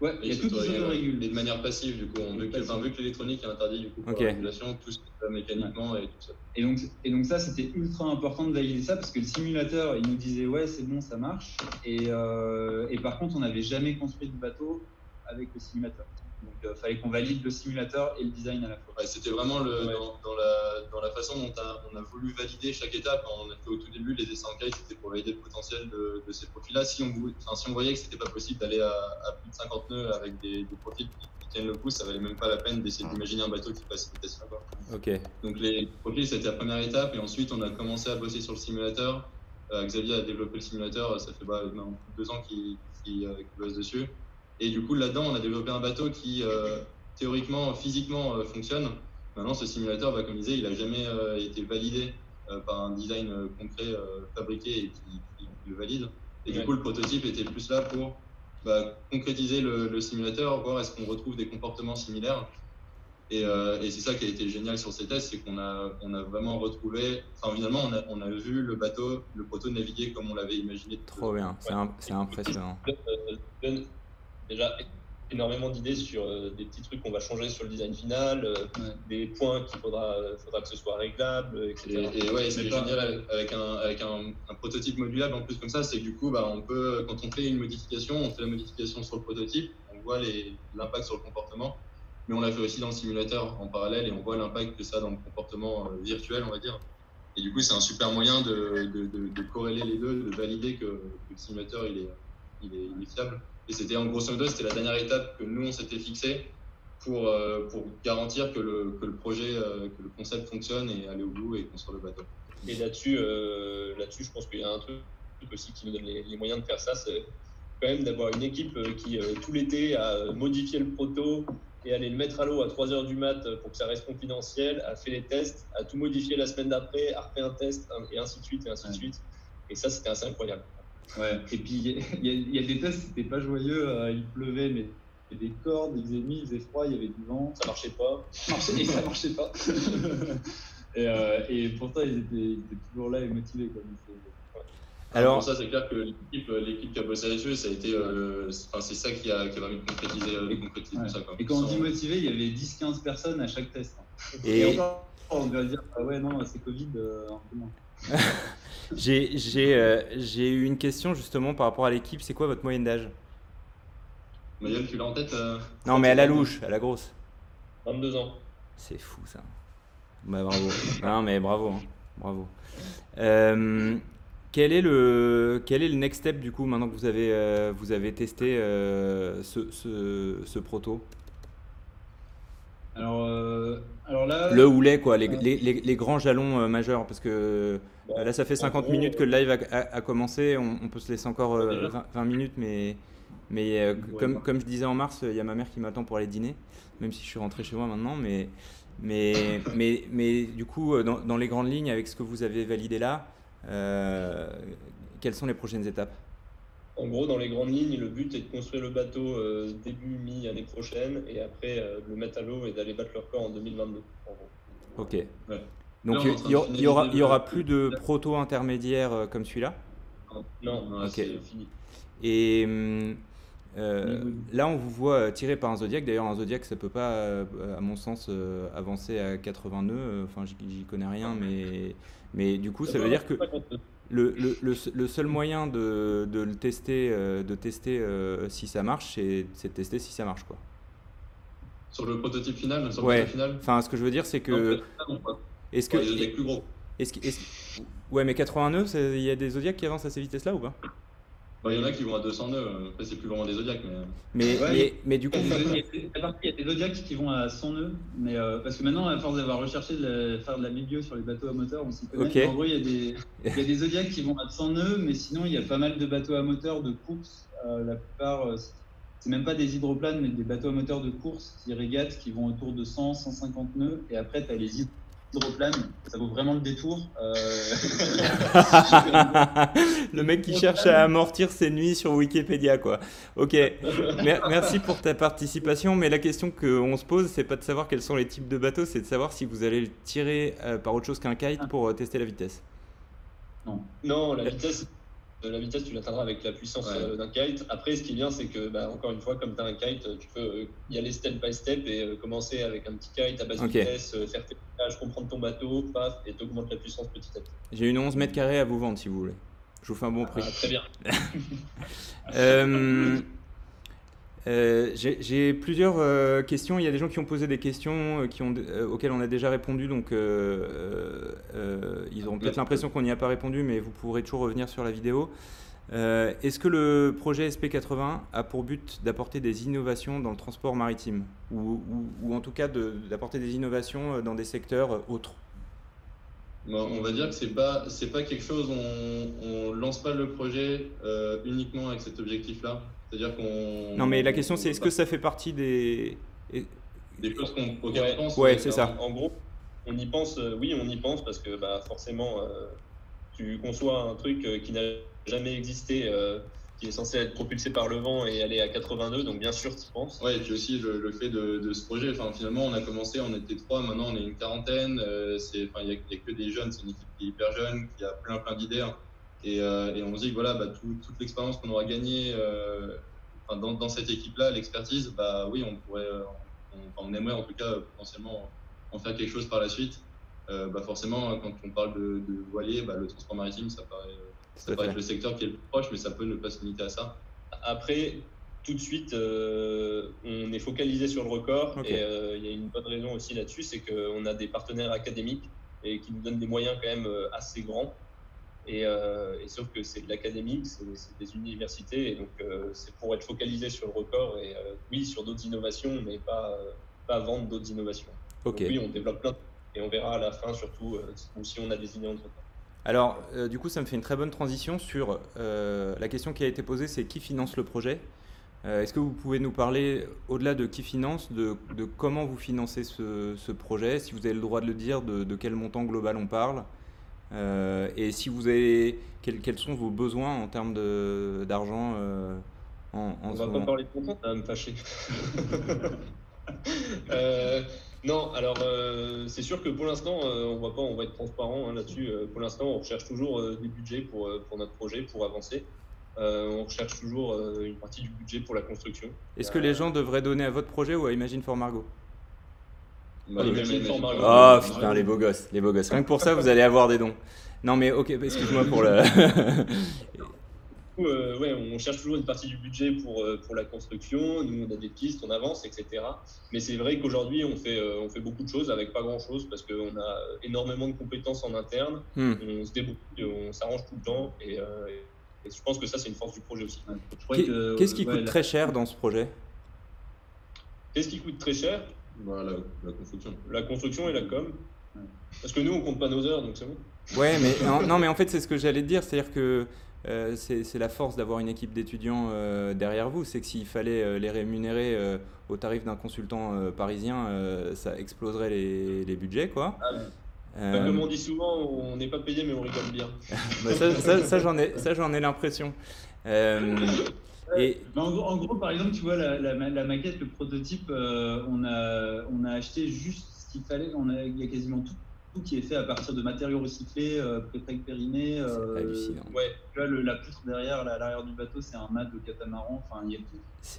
Ouais, il y a tout qui s'autorégule. Et de manière passive, du coup. On, vu, que, enfin, vu que l'électronique est interdite, du coup, pour la régulation, tout se fait mécaniquement et tout ça. Et donc, et donc ça, c'était ultra important de valider ça parce que le simulateur, il nous disait ouais, c'est bon, ça marche. Et, euh, et par contre, on n'avait jamais construit de bateau avec le simulateur. Donc, il fallait qu'on valide le simulateur et le design à la fois. Ouais, C'était vraiment le, Ouais. dans, dans la, dans la façon dont a- on a voulu valider chaque étape. On a fait au tout début les essais en kite, c'était pour valider le potentiel de, de ces profils-là. Si enfin, si on voyait que c'était pas possible d'aller à, à plus de 50 nœuds avec des, des profils qui, qui tiennent le coup, ça valait même pas la peine d'essayer d'imaginer un bateau qui passe quoi. Ok. Donc les profils, c'était la première étape, et ensuite on a commencé à bosser sur le simulateur Xavier a développé le simulateur, ça fait bah, deux ans qu'il bosse dessus. Et du coup, là-dedans, on a développé un bateau qui, théoriquement, physiquement, fonctionne. Maintenant, ce simulateur, bah, comme je disais, il n'a jamais été validé par un design concret fabriqué et qui, le valide. Et du coup, le prototype était plus là pour bah, concrétiser le, simulateur, voir est-ce qu'on retrouve des comportements similaires. Euh, et, c'est ça qui a été génial sur ces tests, c'est qu'on a, on a vraiment retrouvé, enfin finalement on a, on a vu le bateau, le proto naviguer comme on l'avait imaginé. Trop bien, c'est impressionnant. Déjà énormément d'idées sur euh, des petits trucs qu'on va changer sur le design final, euh, des points qu'il faudra, faudra que ce soit réglable, etc. Et, ouais, c'est génial avec, un, avec un, prototype modulable en plus comme ça, c'est que du coup, bah, on peut, quand on fait une modification, on fait la modification sur le prototype, on voit l'impact sur le comportement, mais on l'a fait aussi dans le simulateur en parallèle et on voit l'impact que ça a dans le comportement euh, virtuel, on va dire. Et du coup, c'est un super moyen de, de, de, corréler les deux, de valider que, le simulateur il est, il est, il est fiable. Et c'était en grosso modo, c'était la dernière étape que nous, on s'était fixé pour, euh, pour garantir que le, que le projet, euh, que le concept fonctionne et aller au bout et construire le bateau. Et là-dessus, euh, là-dessus je pense qu'il y a un truc aussi qui nous donne les, moyens de faire ça, c'est quand même d'avoir une équipe qui, tout l'été, a modifié le proto et allé le mettre à l'eau à 3 heures du mat pour que ça reste confidentiel, a fait les tests, a tout modifié la semaine d'après, a refait un test, et ainsi de suite, et ainsi de suite. Et ça, c'était assez incroyable. Ouais. Et puis il y, a des tests, c'était pas joyeux, euh, il pleuvait, mais il y avait des cordes, il faisait nuit, il faisait froid, il y avait du vent. Ça marchait pas. et ça marchait pas. et, euh, et, pourtant, ils étaient, toujours là et motivés. Quoi. Alors, pour ça, c'est clair que l'équipe, l'équipe qui a bossé dessus, ça a été, euh, c'est ça qui a, qui a permis de concrétiser, concrétiser tout ça. Quoi. Et quand on dit motivé, il y avait 10-15 personnes à chaque test. Hein. Et, encore, on devrait dire, ah ouais, non, c'est Covid, un peu moins. Euh, j'ai eu une question justement par rapport à l'équipe. C'est quoi votre moyenne d'âge? Moyenne, tu l'as en tête euh, Non, mais à la louche, à la grosse. 22 ans. C'est fou ça. Bah, bravo. non, mais bravo. Hein. Bravo. Euh, quel, est le, quel est le next step du coup maintenant que vous avez, vous avez testé ce, ce, ce proto? Alors, euh, alors là. Le ou les, quoi, les, les, les, grands jalons euh, majeurs. Parce que bah, là, ça fait 50 minutes que le live a, commencé. On, peut se laisser encore 20, euh, minutes, mais, mais comme, comme je disais en mars, il y a ma mère qui m'attend pour aller dîner, même si je suis rentré chez moi maintenant. Mais, mais, mais, mais du coup, dans, dans, les grandes lignes, avec ce que vous avez validé là, quelles sont les prochaines étapes? En gros, dans les grandes lignes, le but est de construire le bateau euh, début mi-année prochaine et après euh, le mettre à l'eau et d'aller battre leur corps en 2022. Ok. Donc il y, aura, il y aura plus de proto intermédiaires euh, comme celui-là? Non, c'est fini. Et hum, là, on vous voit tiré par un Zodiac. D'ailleurs, un Zodiac, ça peut pas, à mon sens, avancer à 80 nœuds. Enfin, j'y connais rien, mais, mais du coup, ça veut dire que le, le, le, seul moyen de, de le tester, euh, de tester euh, si ça marche, c'est de tester si ça marche. Quoi. Sur le prototype final sur Ouais. Final enfin, ce que je veux dire, c'est que. Est-ce que. Ouais, est ouais, mais 80 nœuds, il y a des Zodiacs qui avancent à ces vitesses-là ou pas? Il y en a qui vont à 200 nœuds, après c'est plus vraiment des Zodiacs. Mais, mais, mais, du coup. Il y a des Zodiacs qui vont à 100 nœuds, mais, euh, parce que maintenant, à force d'avoir recherché de faire de la milieu sur les bateaux à moteur, on s'y connaît. En gros, il y, a des, il y a des Zodiacs qui vont à 100 nœuds, mais sinon, il y a pas mal de bateaux à moteur de course. Euh, la plupart, euh, c'est même pas des hydroplanes, mais des bateaux à moteur de course qui régatent, qui vont autour de 100, 150 nœuds, et après, tu as les hydroplanes hydroplane, ça vaut vraiment le détour. Euh. le mec qui cherche à amortir ses nuits sur Wikipédia, quoi. Ok, merci pour ta participation, mais la question qu'on se pose, c'est pas de savoir quels sont les types de bateaux, c'est de savoir si vous allez le tirer euh, par autre chose qu'un kite pour euh, tester la vitesse. Non. Non, la vitesse, la vitesse, tu l'atteindras avec la puissance euh, d'un kite. Après, ce qui est bien, c'est que, bah, encore une fois, comme tu as un kite, tu peux euh, y aller step by step et euh, commencer avec un petit kite à basse vitesse, faire tes plages, comprendre ton bateau, paf, et t'augmentes la puissance petit à petit. J'ai une 11 mètres carrés à vous vendre si vous voulez. Je vous fais un bon prix. Ah, très bien. Euh, j'ai plusieurs euh, questions. Il y a des gens qui ont posé des questions euh, qui ont, auxquelles on a déjà répondu, donc ils auront peut-être l'impression qu'on n'y a pas répondu, mais vous pourrez toujours revenir sur la vidéo. Est-ce que le projet SP80 a pour but d'apporter des innovations dans le transport maritime? Ou, ou, ou en tout cas d'apporter des innovations dans des secteurs autres? On va dire que c'est pas c'est pas quelque chose on, on lance pas le projet euh, uniquement avec cet objectif-là. C'est-à-dire qu'on. Non, mais la question c'est est-ce que ça fait partie des des choses qu'on auxquelles on pense Ouais, c'est ça. En, gros, on y pense. euh, oui, on y pense parce que bah, forcément, euh, tu conçois un truc euh, qui n'a jamais existé, euh, qui est censé être propulsé par le vent et aller à 82. Donc bien sûr, tu y penses. Ouais, et puis aussi le, le fait de, de ce projet. Enfin, finalement, on a commencé, on était trois, maintenant on est une quarantaine. euh, c'est, enfin, il n'y a que des jeunes, c'est une équipe qui est hyper jeune, qui a plein plein d'idées. hein. Et, euh, et on se dit que voilà, bah, tout- toute l'expérience qu'on aura gagnée euh, dans, dans cette équipe-là, l'expertise, bah oui, on pourrait, euh, on, on aimerait en tout cas potentiellement en faire quelque chose par la suite. Euh, bah forcément, quand on parle de, de voilier, bah, le transport maritime, ça paraît, ça être le secteur qui est le plus proche, mais ça peut ne pas se limiter à ça. Après, tout de suite, euh, on est focalisé sur le record et euh, il y a une bonne raison aussi là-dessus, c'est qu'on a des partenaires académiques et qui nous donnent des moyens quand même assez grands. Et, euh, et sauf que c'est de l'académique, c'est des universités, et donc euh, c'est pour être focalisé sur le record et euh, oui, sur d'autres innovations, mais pas, pas vendre d'autres innovations. Ok. Donc oui, on développe plein de- et on verra à la fin surtout ou si on a des idées entre temps. Alors, euh, du coup, ça me fait une très bonne transition sur euh, la question qui a été posée, c'est qui finance le projet? Euh, Est-ce que vous pouvez nous parler, au-delà de qui finance, de, de comment vous financez ce, ce projet? Si vous avez le droit de le dire, de, de quel montant global on parle? Et si vous avez, quels, quels sont vos besoins en termes d'argent euh, en, en On va pas parler de content, ça va me fâcher. Euh, non, alors euh, c'est sûr que pour l'instant, euh, on va pas, on va être transparent hein, là-dessus. Euh, pour l'instant, on recherche toujours euh, des budgets pour, euh, pour notre projet, pour avancer. Euh, on recherche toujours euh, une partie du budget pour la construction. Est-ce que les gens devraient donner à votre projet ou à Imagine for Margot? Bah, for Margot. Oh putain, les beaux gosses, les beaux gosses. Rien que pour ça, vous allez avoir des dons. Non mais ok, excuse-moi pour le... Euh, ouais, on cherche toujours une partie du budget pour, euh, pour la construction. Nous, on a des pistes, on avance, etc. Mais c'est vrai qu'aujourd'hui, on fait, euh, on fait beaucoup de choses avec pas grand-chose parce qu'on a énormément de compétences en interne. Hmm. on se débrouille, on s'arrange tout le temps et, euh, et je pense que ça c'est une force du projet aussi. Qu'est-ce qui ouais, coûte très cher dans ce projet? Qu'est-ce qui coûte très cher? Voilà, la construction. La construction et la com. Ouais. Parce que nous on compte pas nos heures donc c'est bon. Ouais, mais non, non, mais en fait, c'est ce que j'allais te dire, c'est-à-dire que euh, c'est c'est la force d'avoir une équipe d'étudiants euh, derrière vous, c'est que s'il fallait euh, les rémunérer euh, au tarif d'un consultant euh, parisien, euh, ça exploserait les, les budgets, quoi. Ah, Euh, Comme on dit souvent, on n'est pas payé mais on rigole bien. bah, ça, ça, ça, j'en ai, ça, j'en ai l'impression. Et en, gros, en gros, par exemple, tu vois, la, la, la maquette, le prototype, euh, on, a, on a acheté juste ce qu'il fallait. On a, il y a quasiment tout, tout qui est fait à partir de matériaux recyclés, euh, périmés. euh, hallucinant. Ouais, tu vois, le- la poutre derrière, là, à l'arrière du bateau, c'est un mat de catamaran. Enfin, il y a tout,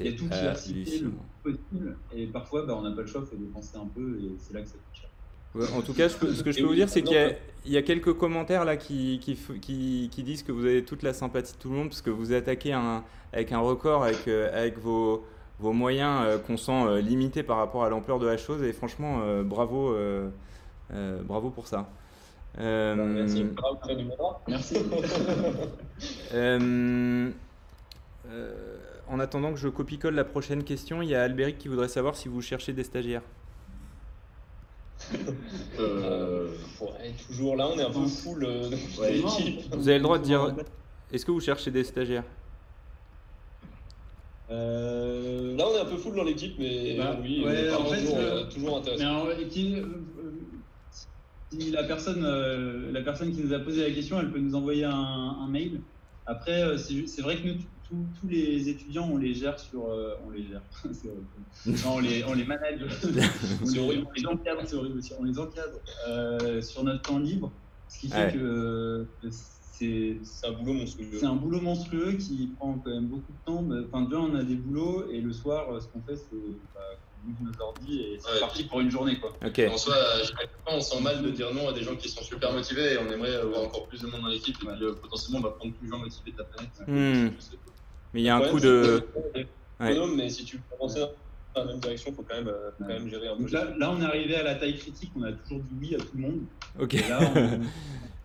il y a tout qui est recyclé le plus possible. Et parfois, bah, on n'a pas le choix, il faut dépenser un peu et c'est là que ça coûte cher. En tout cas, je peux- ce que je peux vous dire, c'est qu'il y, a- non, il y a quelques commentaires là qui, qui, f- qui, qui disent que vous avez toute la sympathie de tout le monde parce que vous attaquez un, avec un record, avec, euh, avec vos, vos moyens euh, qu'on sent euh, limités par rapport à l'ampleur de la chose. Et franchement, bravo, bravo pour ça. Bah, merci. Merci. en attendant que je copie-colle la prochaine question, il y a Albéric qui voudrait savoir si vous cherchez des stagiaires. Euh, Ouais, toujours là, on est un peu full euh, dans Ouais. l'équipe. Vous avez le droit de dire. Est-ce que vous cherchez des stagiaires? Euh, là, on est un peu full dans l'équipe, mais Bah, oui, ouais, on est pas en fait, toujours, euh, euh, Mais intéressant. alors, et qui- euh, euh, si la personne, euh, la personne qui nous a posé la question, elle peut nous envoyer un, un mail. Après, euh, c'est vrai que nous, tous- tous les étudiants, on les gère sur. euh, on les gère. C'est horrible. Non, on, les, on les manage. C'est horrible. On les encadre, c'est horrible aussi. On les encadre euh, sur notre temps libre. Ce qui fait Ouais. que euh, c'est C'est un boulot monstrueux. c'est un boulot monstrueux qui prend quand même beaucoup de temps. Enfin, déjà, on a des boulots et le soir, ce qu'on fait, c'est bah, on ouvre nos ordi et c'est Ouais. parti pour une journée. Quoi. En soi, à chaque fois, on sent mal de dire non à des gens qui sont super motivés et on aimerait avoir encore plus de monde dans l'équipe. Et puis, euh, potentiellement, on va prendre plus de gens motivés de la planète. Hmm. Mais il y a un coup de. mais si tu veux avancer dans la même direction, il faut quand même, euh, faut quand même gérer un peu. Donc là, là, on est arrivé à la taille critique. On a toujours dit oui à tout le monde. Ok. Et là, on, on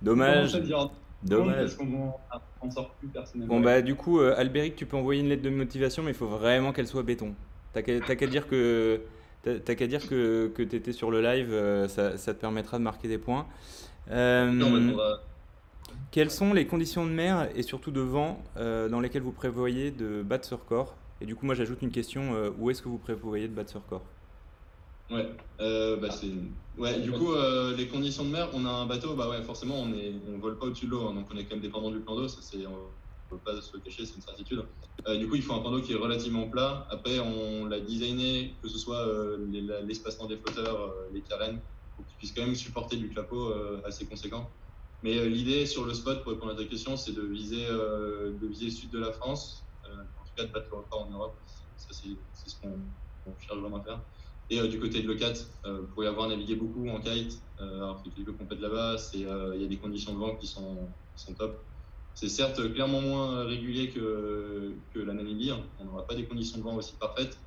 Dommage. à dire non Dommage. parce qu'on on sort plus personnellement. Bon bah du coup, euh, Albéric, tu peux envoyer une lettre de motivation, mais il faut vraiment qu'elle soit béton. T'as qu'à qu'à dire que t'as qu'à dire que, que t'étais sur le live, euh, ça, ça te permettra de marquer des points. Euh, Non, on répondra- quelles sont les conditions de mer et surtout de vent euh, dans lesquelles vous prévoyez de battre ce record? Et du coup, moi j'ajoute une question euh, où est-ce que vous prévoyez de battre ce record? Ouais, euh, bah c'est ouais. Du coup, les conditions de mer, on a un bateau, bah ouais, forcément, on est, on vole pas au-dessus de l'eau, hein, donc on est quand même dépendant du plan d'eau. Ça, c'est, on peut pas se cacher, c'est une certitude. Du coup, il faut un plan d'eau qui est relativement plat. Après, on l'a designé, que ce soit les- la- l'espacement des flotteurs, les carènes, pour qu'ils puissent quand même supporter du clapot assez conséquent. Mais euh, l'idée sur le spot, pour répondre à ta question, c'est de viser, euh, viser le sud de la France, euh, en tout cas de battre le record en Europe. Ça, c'est, ce qu'on, cherche vraiment à faire. Et euh, du côté de l'E4, euh, vous pouvez avoir navigué beaucoup en kite, alors qu'il y a quelques compètes là-bas, il y a des conditions de vent qui sont, top. C'est certes clairement moins régulier que, la Namibie, hein. on n'aura pas des conditions de vent aussi parfaites,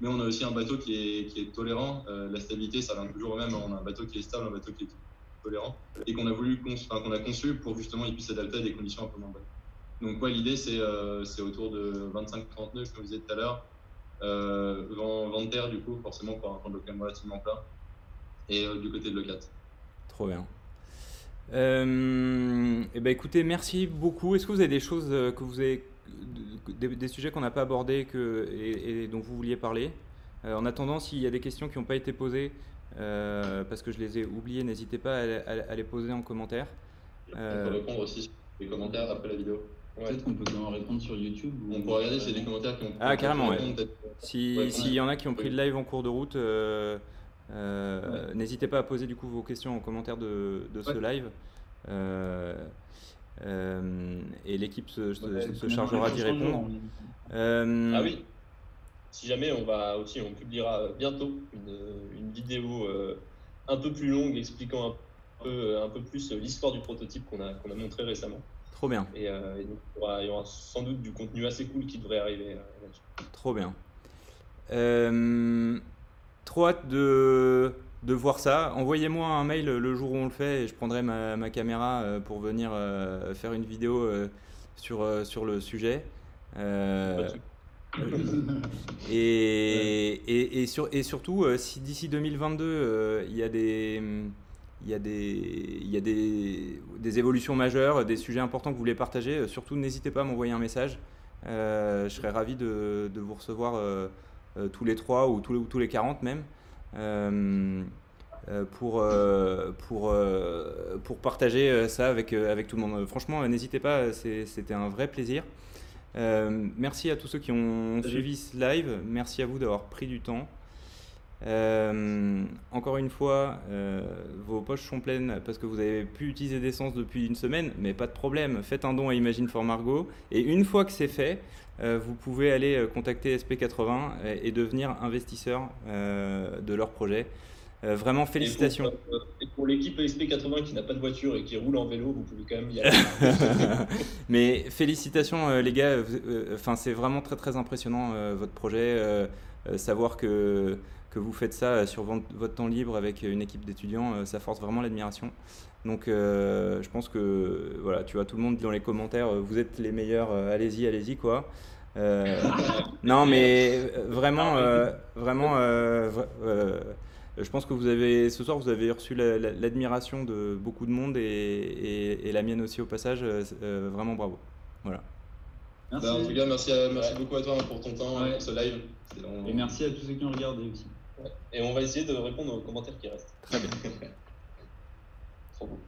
mais on a aussi un bateau qui est, tolérant. La stabilité, ça vient toujours au même, on a un bateau qui est stable, un bateau qui est tolérant, et qu'on a voulu a conçu pour justement il puisse s'adapter à des conditions un peu moins bonnes. Donc ouais, l'idée c'est euh, autour de 25-30 nœuds, comme je disais tout à l'heure. Euh, vent, vent de terre, du coup, forcément, pour un même relativement plat. Et euh, du côté de l'E4. Trop bien. Euh, eh ben écoutez, merci beaucoup. Est-ce que vous avez des choses euh, que vous avez, des, sujets qu'on n'a pas abordés que, et, et dont vous vouliez parler? Euh, En attendant, s'il y a des questions qui n'ont pas été posées, euh, parce que je les ai oubliées, n'hésitez pas à, à- à les poser en commentaire. On Euh, peut répondre aussi sur les commentaires après la vidéo. Ouais. Peut-être qu'on peut quand même répondre sur YouTube. ou- On pourra regarder s'il y a des commentaires qui ont. Ah, carrément, ouais. Si- S'il y en a qui ont pris le live en cours de route, euh, euh, n'hésitez pas à poser du coup vos questions en commentaire de, de ce live. Euh, euh, et l'équipe se, se- Ouais, se finalement, chargera d'y répondre. on- Euh, Ah oui. Si jamais on va aussi, on publiera bientôt une, une vidéo euh, un peu plus longue expliquant un peu, un peu plus l'histoire du prototype qu'on a, qu'on a montré récemment. Trop bien, Et, euh, et donc il y, aura, il y aura sans doute du contenu assez cool qui devrait arriver euh, là-dessus. trop bien. Euh, trop hâte de, de voir ça. Envoyez-moi un mail le jour où on le fait et je prendrai ma, ma caméra euh, pour venir euh, faire une vidéo euh, sur, euh, sur le sujet. Euh. Et, et, et, sur- et surtout, euh, si d'ici 2022, euh, il y a des, il y a des, il y a des, des évolutions majeures, des sujets importants que vous voulez partager, euh, surtout n'hésitez pas à m'envoyer un message. Je serais ravi de, de vous recevoir tous les trois ou tous les, ou tous les 40 même. pour, pour, pour partager ça avec, avec tout le monde. Franchement, n'hésitez pas, c'était un vrai plaisir. Euh, merci à tous ceux qui ont Salut. suivi ce live. Merci à vous d'avoir pris du temps. Euh, encore une fois, euh, vos poches sont pleines parce que vous avez pu utiliser d'essence depuis une semaine, mais pas de problème. Faites un don à Imagine for Margot. Et une fois que c'est fait, vous pouvez aller contacter SP80 et, et devenir investisseur de leur projet. Euh, vraiment, félicitations. Et pour, euh, et pour l'équipe ESP80 qui n'a pas de voiture et qui roule en vélo, vous pouvez quand même y aller. Mais félicitations euh, les gars, euh, enfin c'est vraiment très très impressionnant votre projet, savoir que, que vous faites ça sur vo- votre temps libre avec une équipe d'étudiants, ça force vraiment l'admiration. Donc je pense que voilà, tu vois tout le monde dit dans les commentaires, vous êtes les meilleurs, allez-y, allez-y quoi. Non mais vraiment, euh, vraiment, vra- je pense que vous avez ce soir vous avez reçu la- la- l'admiration de beaucoup de monde et, et- et la mienne aussi au passage. euh, euh, vraiment bravo. Voilà. Merci. Bah, en tout cas, merci, à- merci Ouais. beaucoup à toi hein, pour ton temps, Ouais. pour ce live. Et merci à tous ceux qui ont regardé aussi. Et on va essayer de répondre aux commentaires qui restent. Très bien.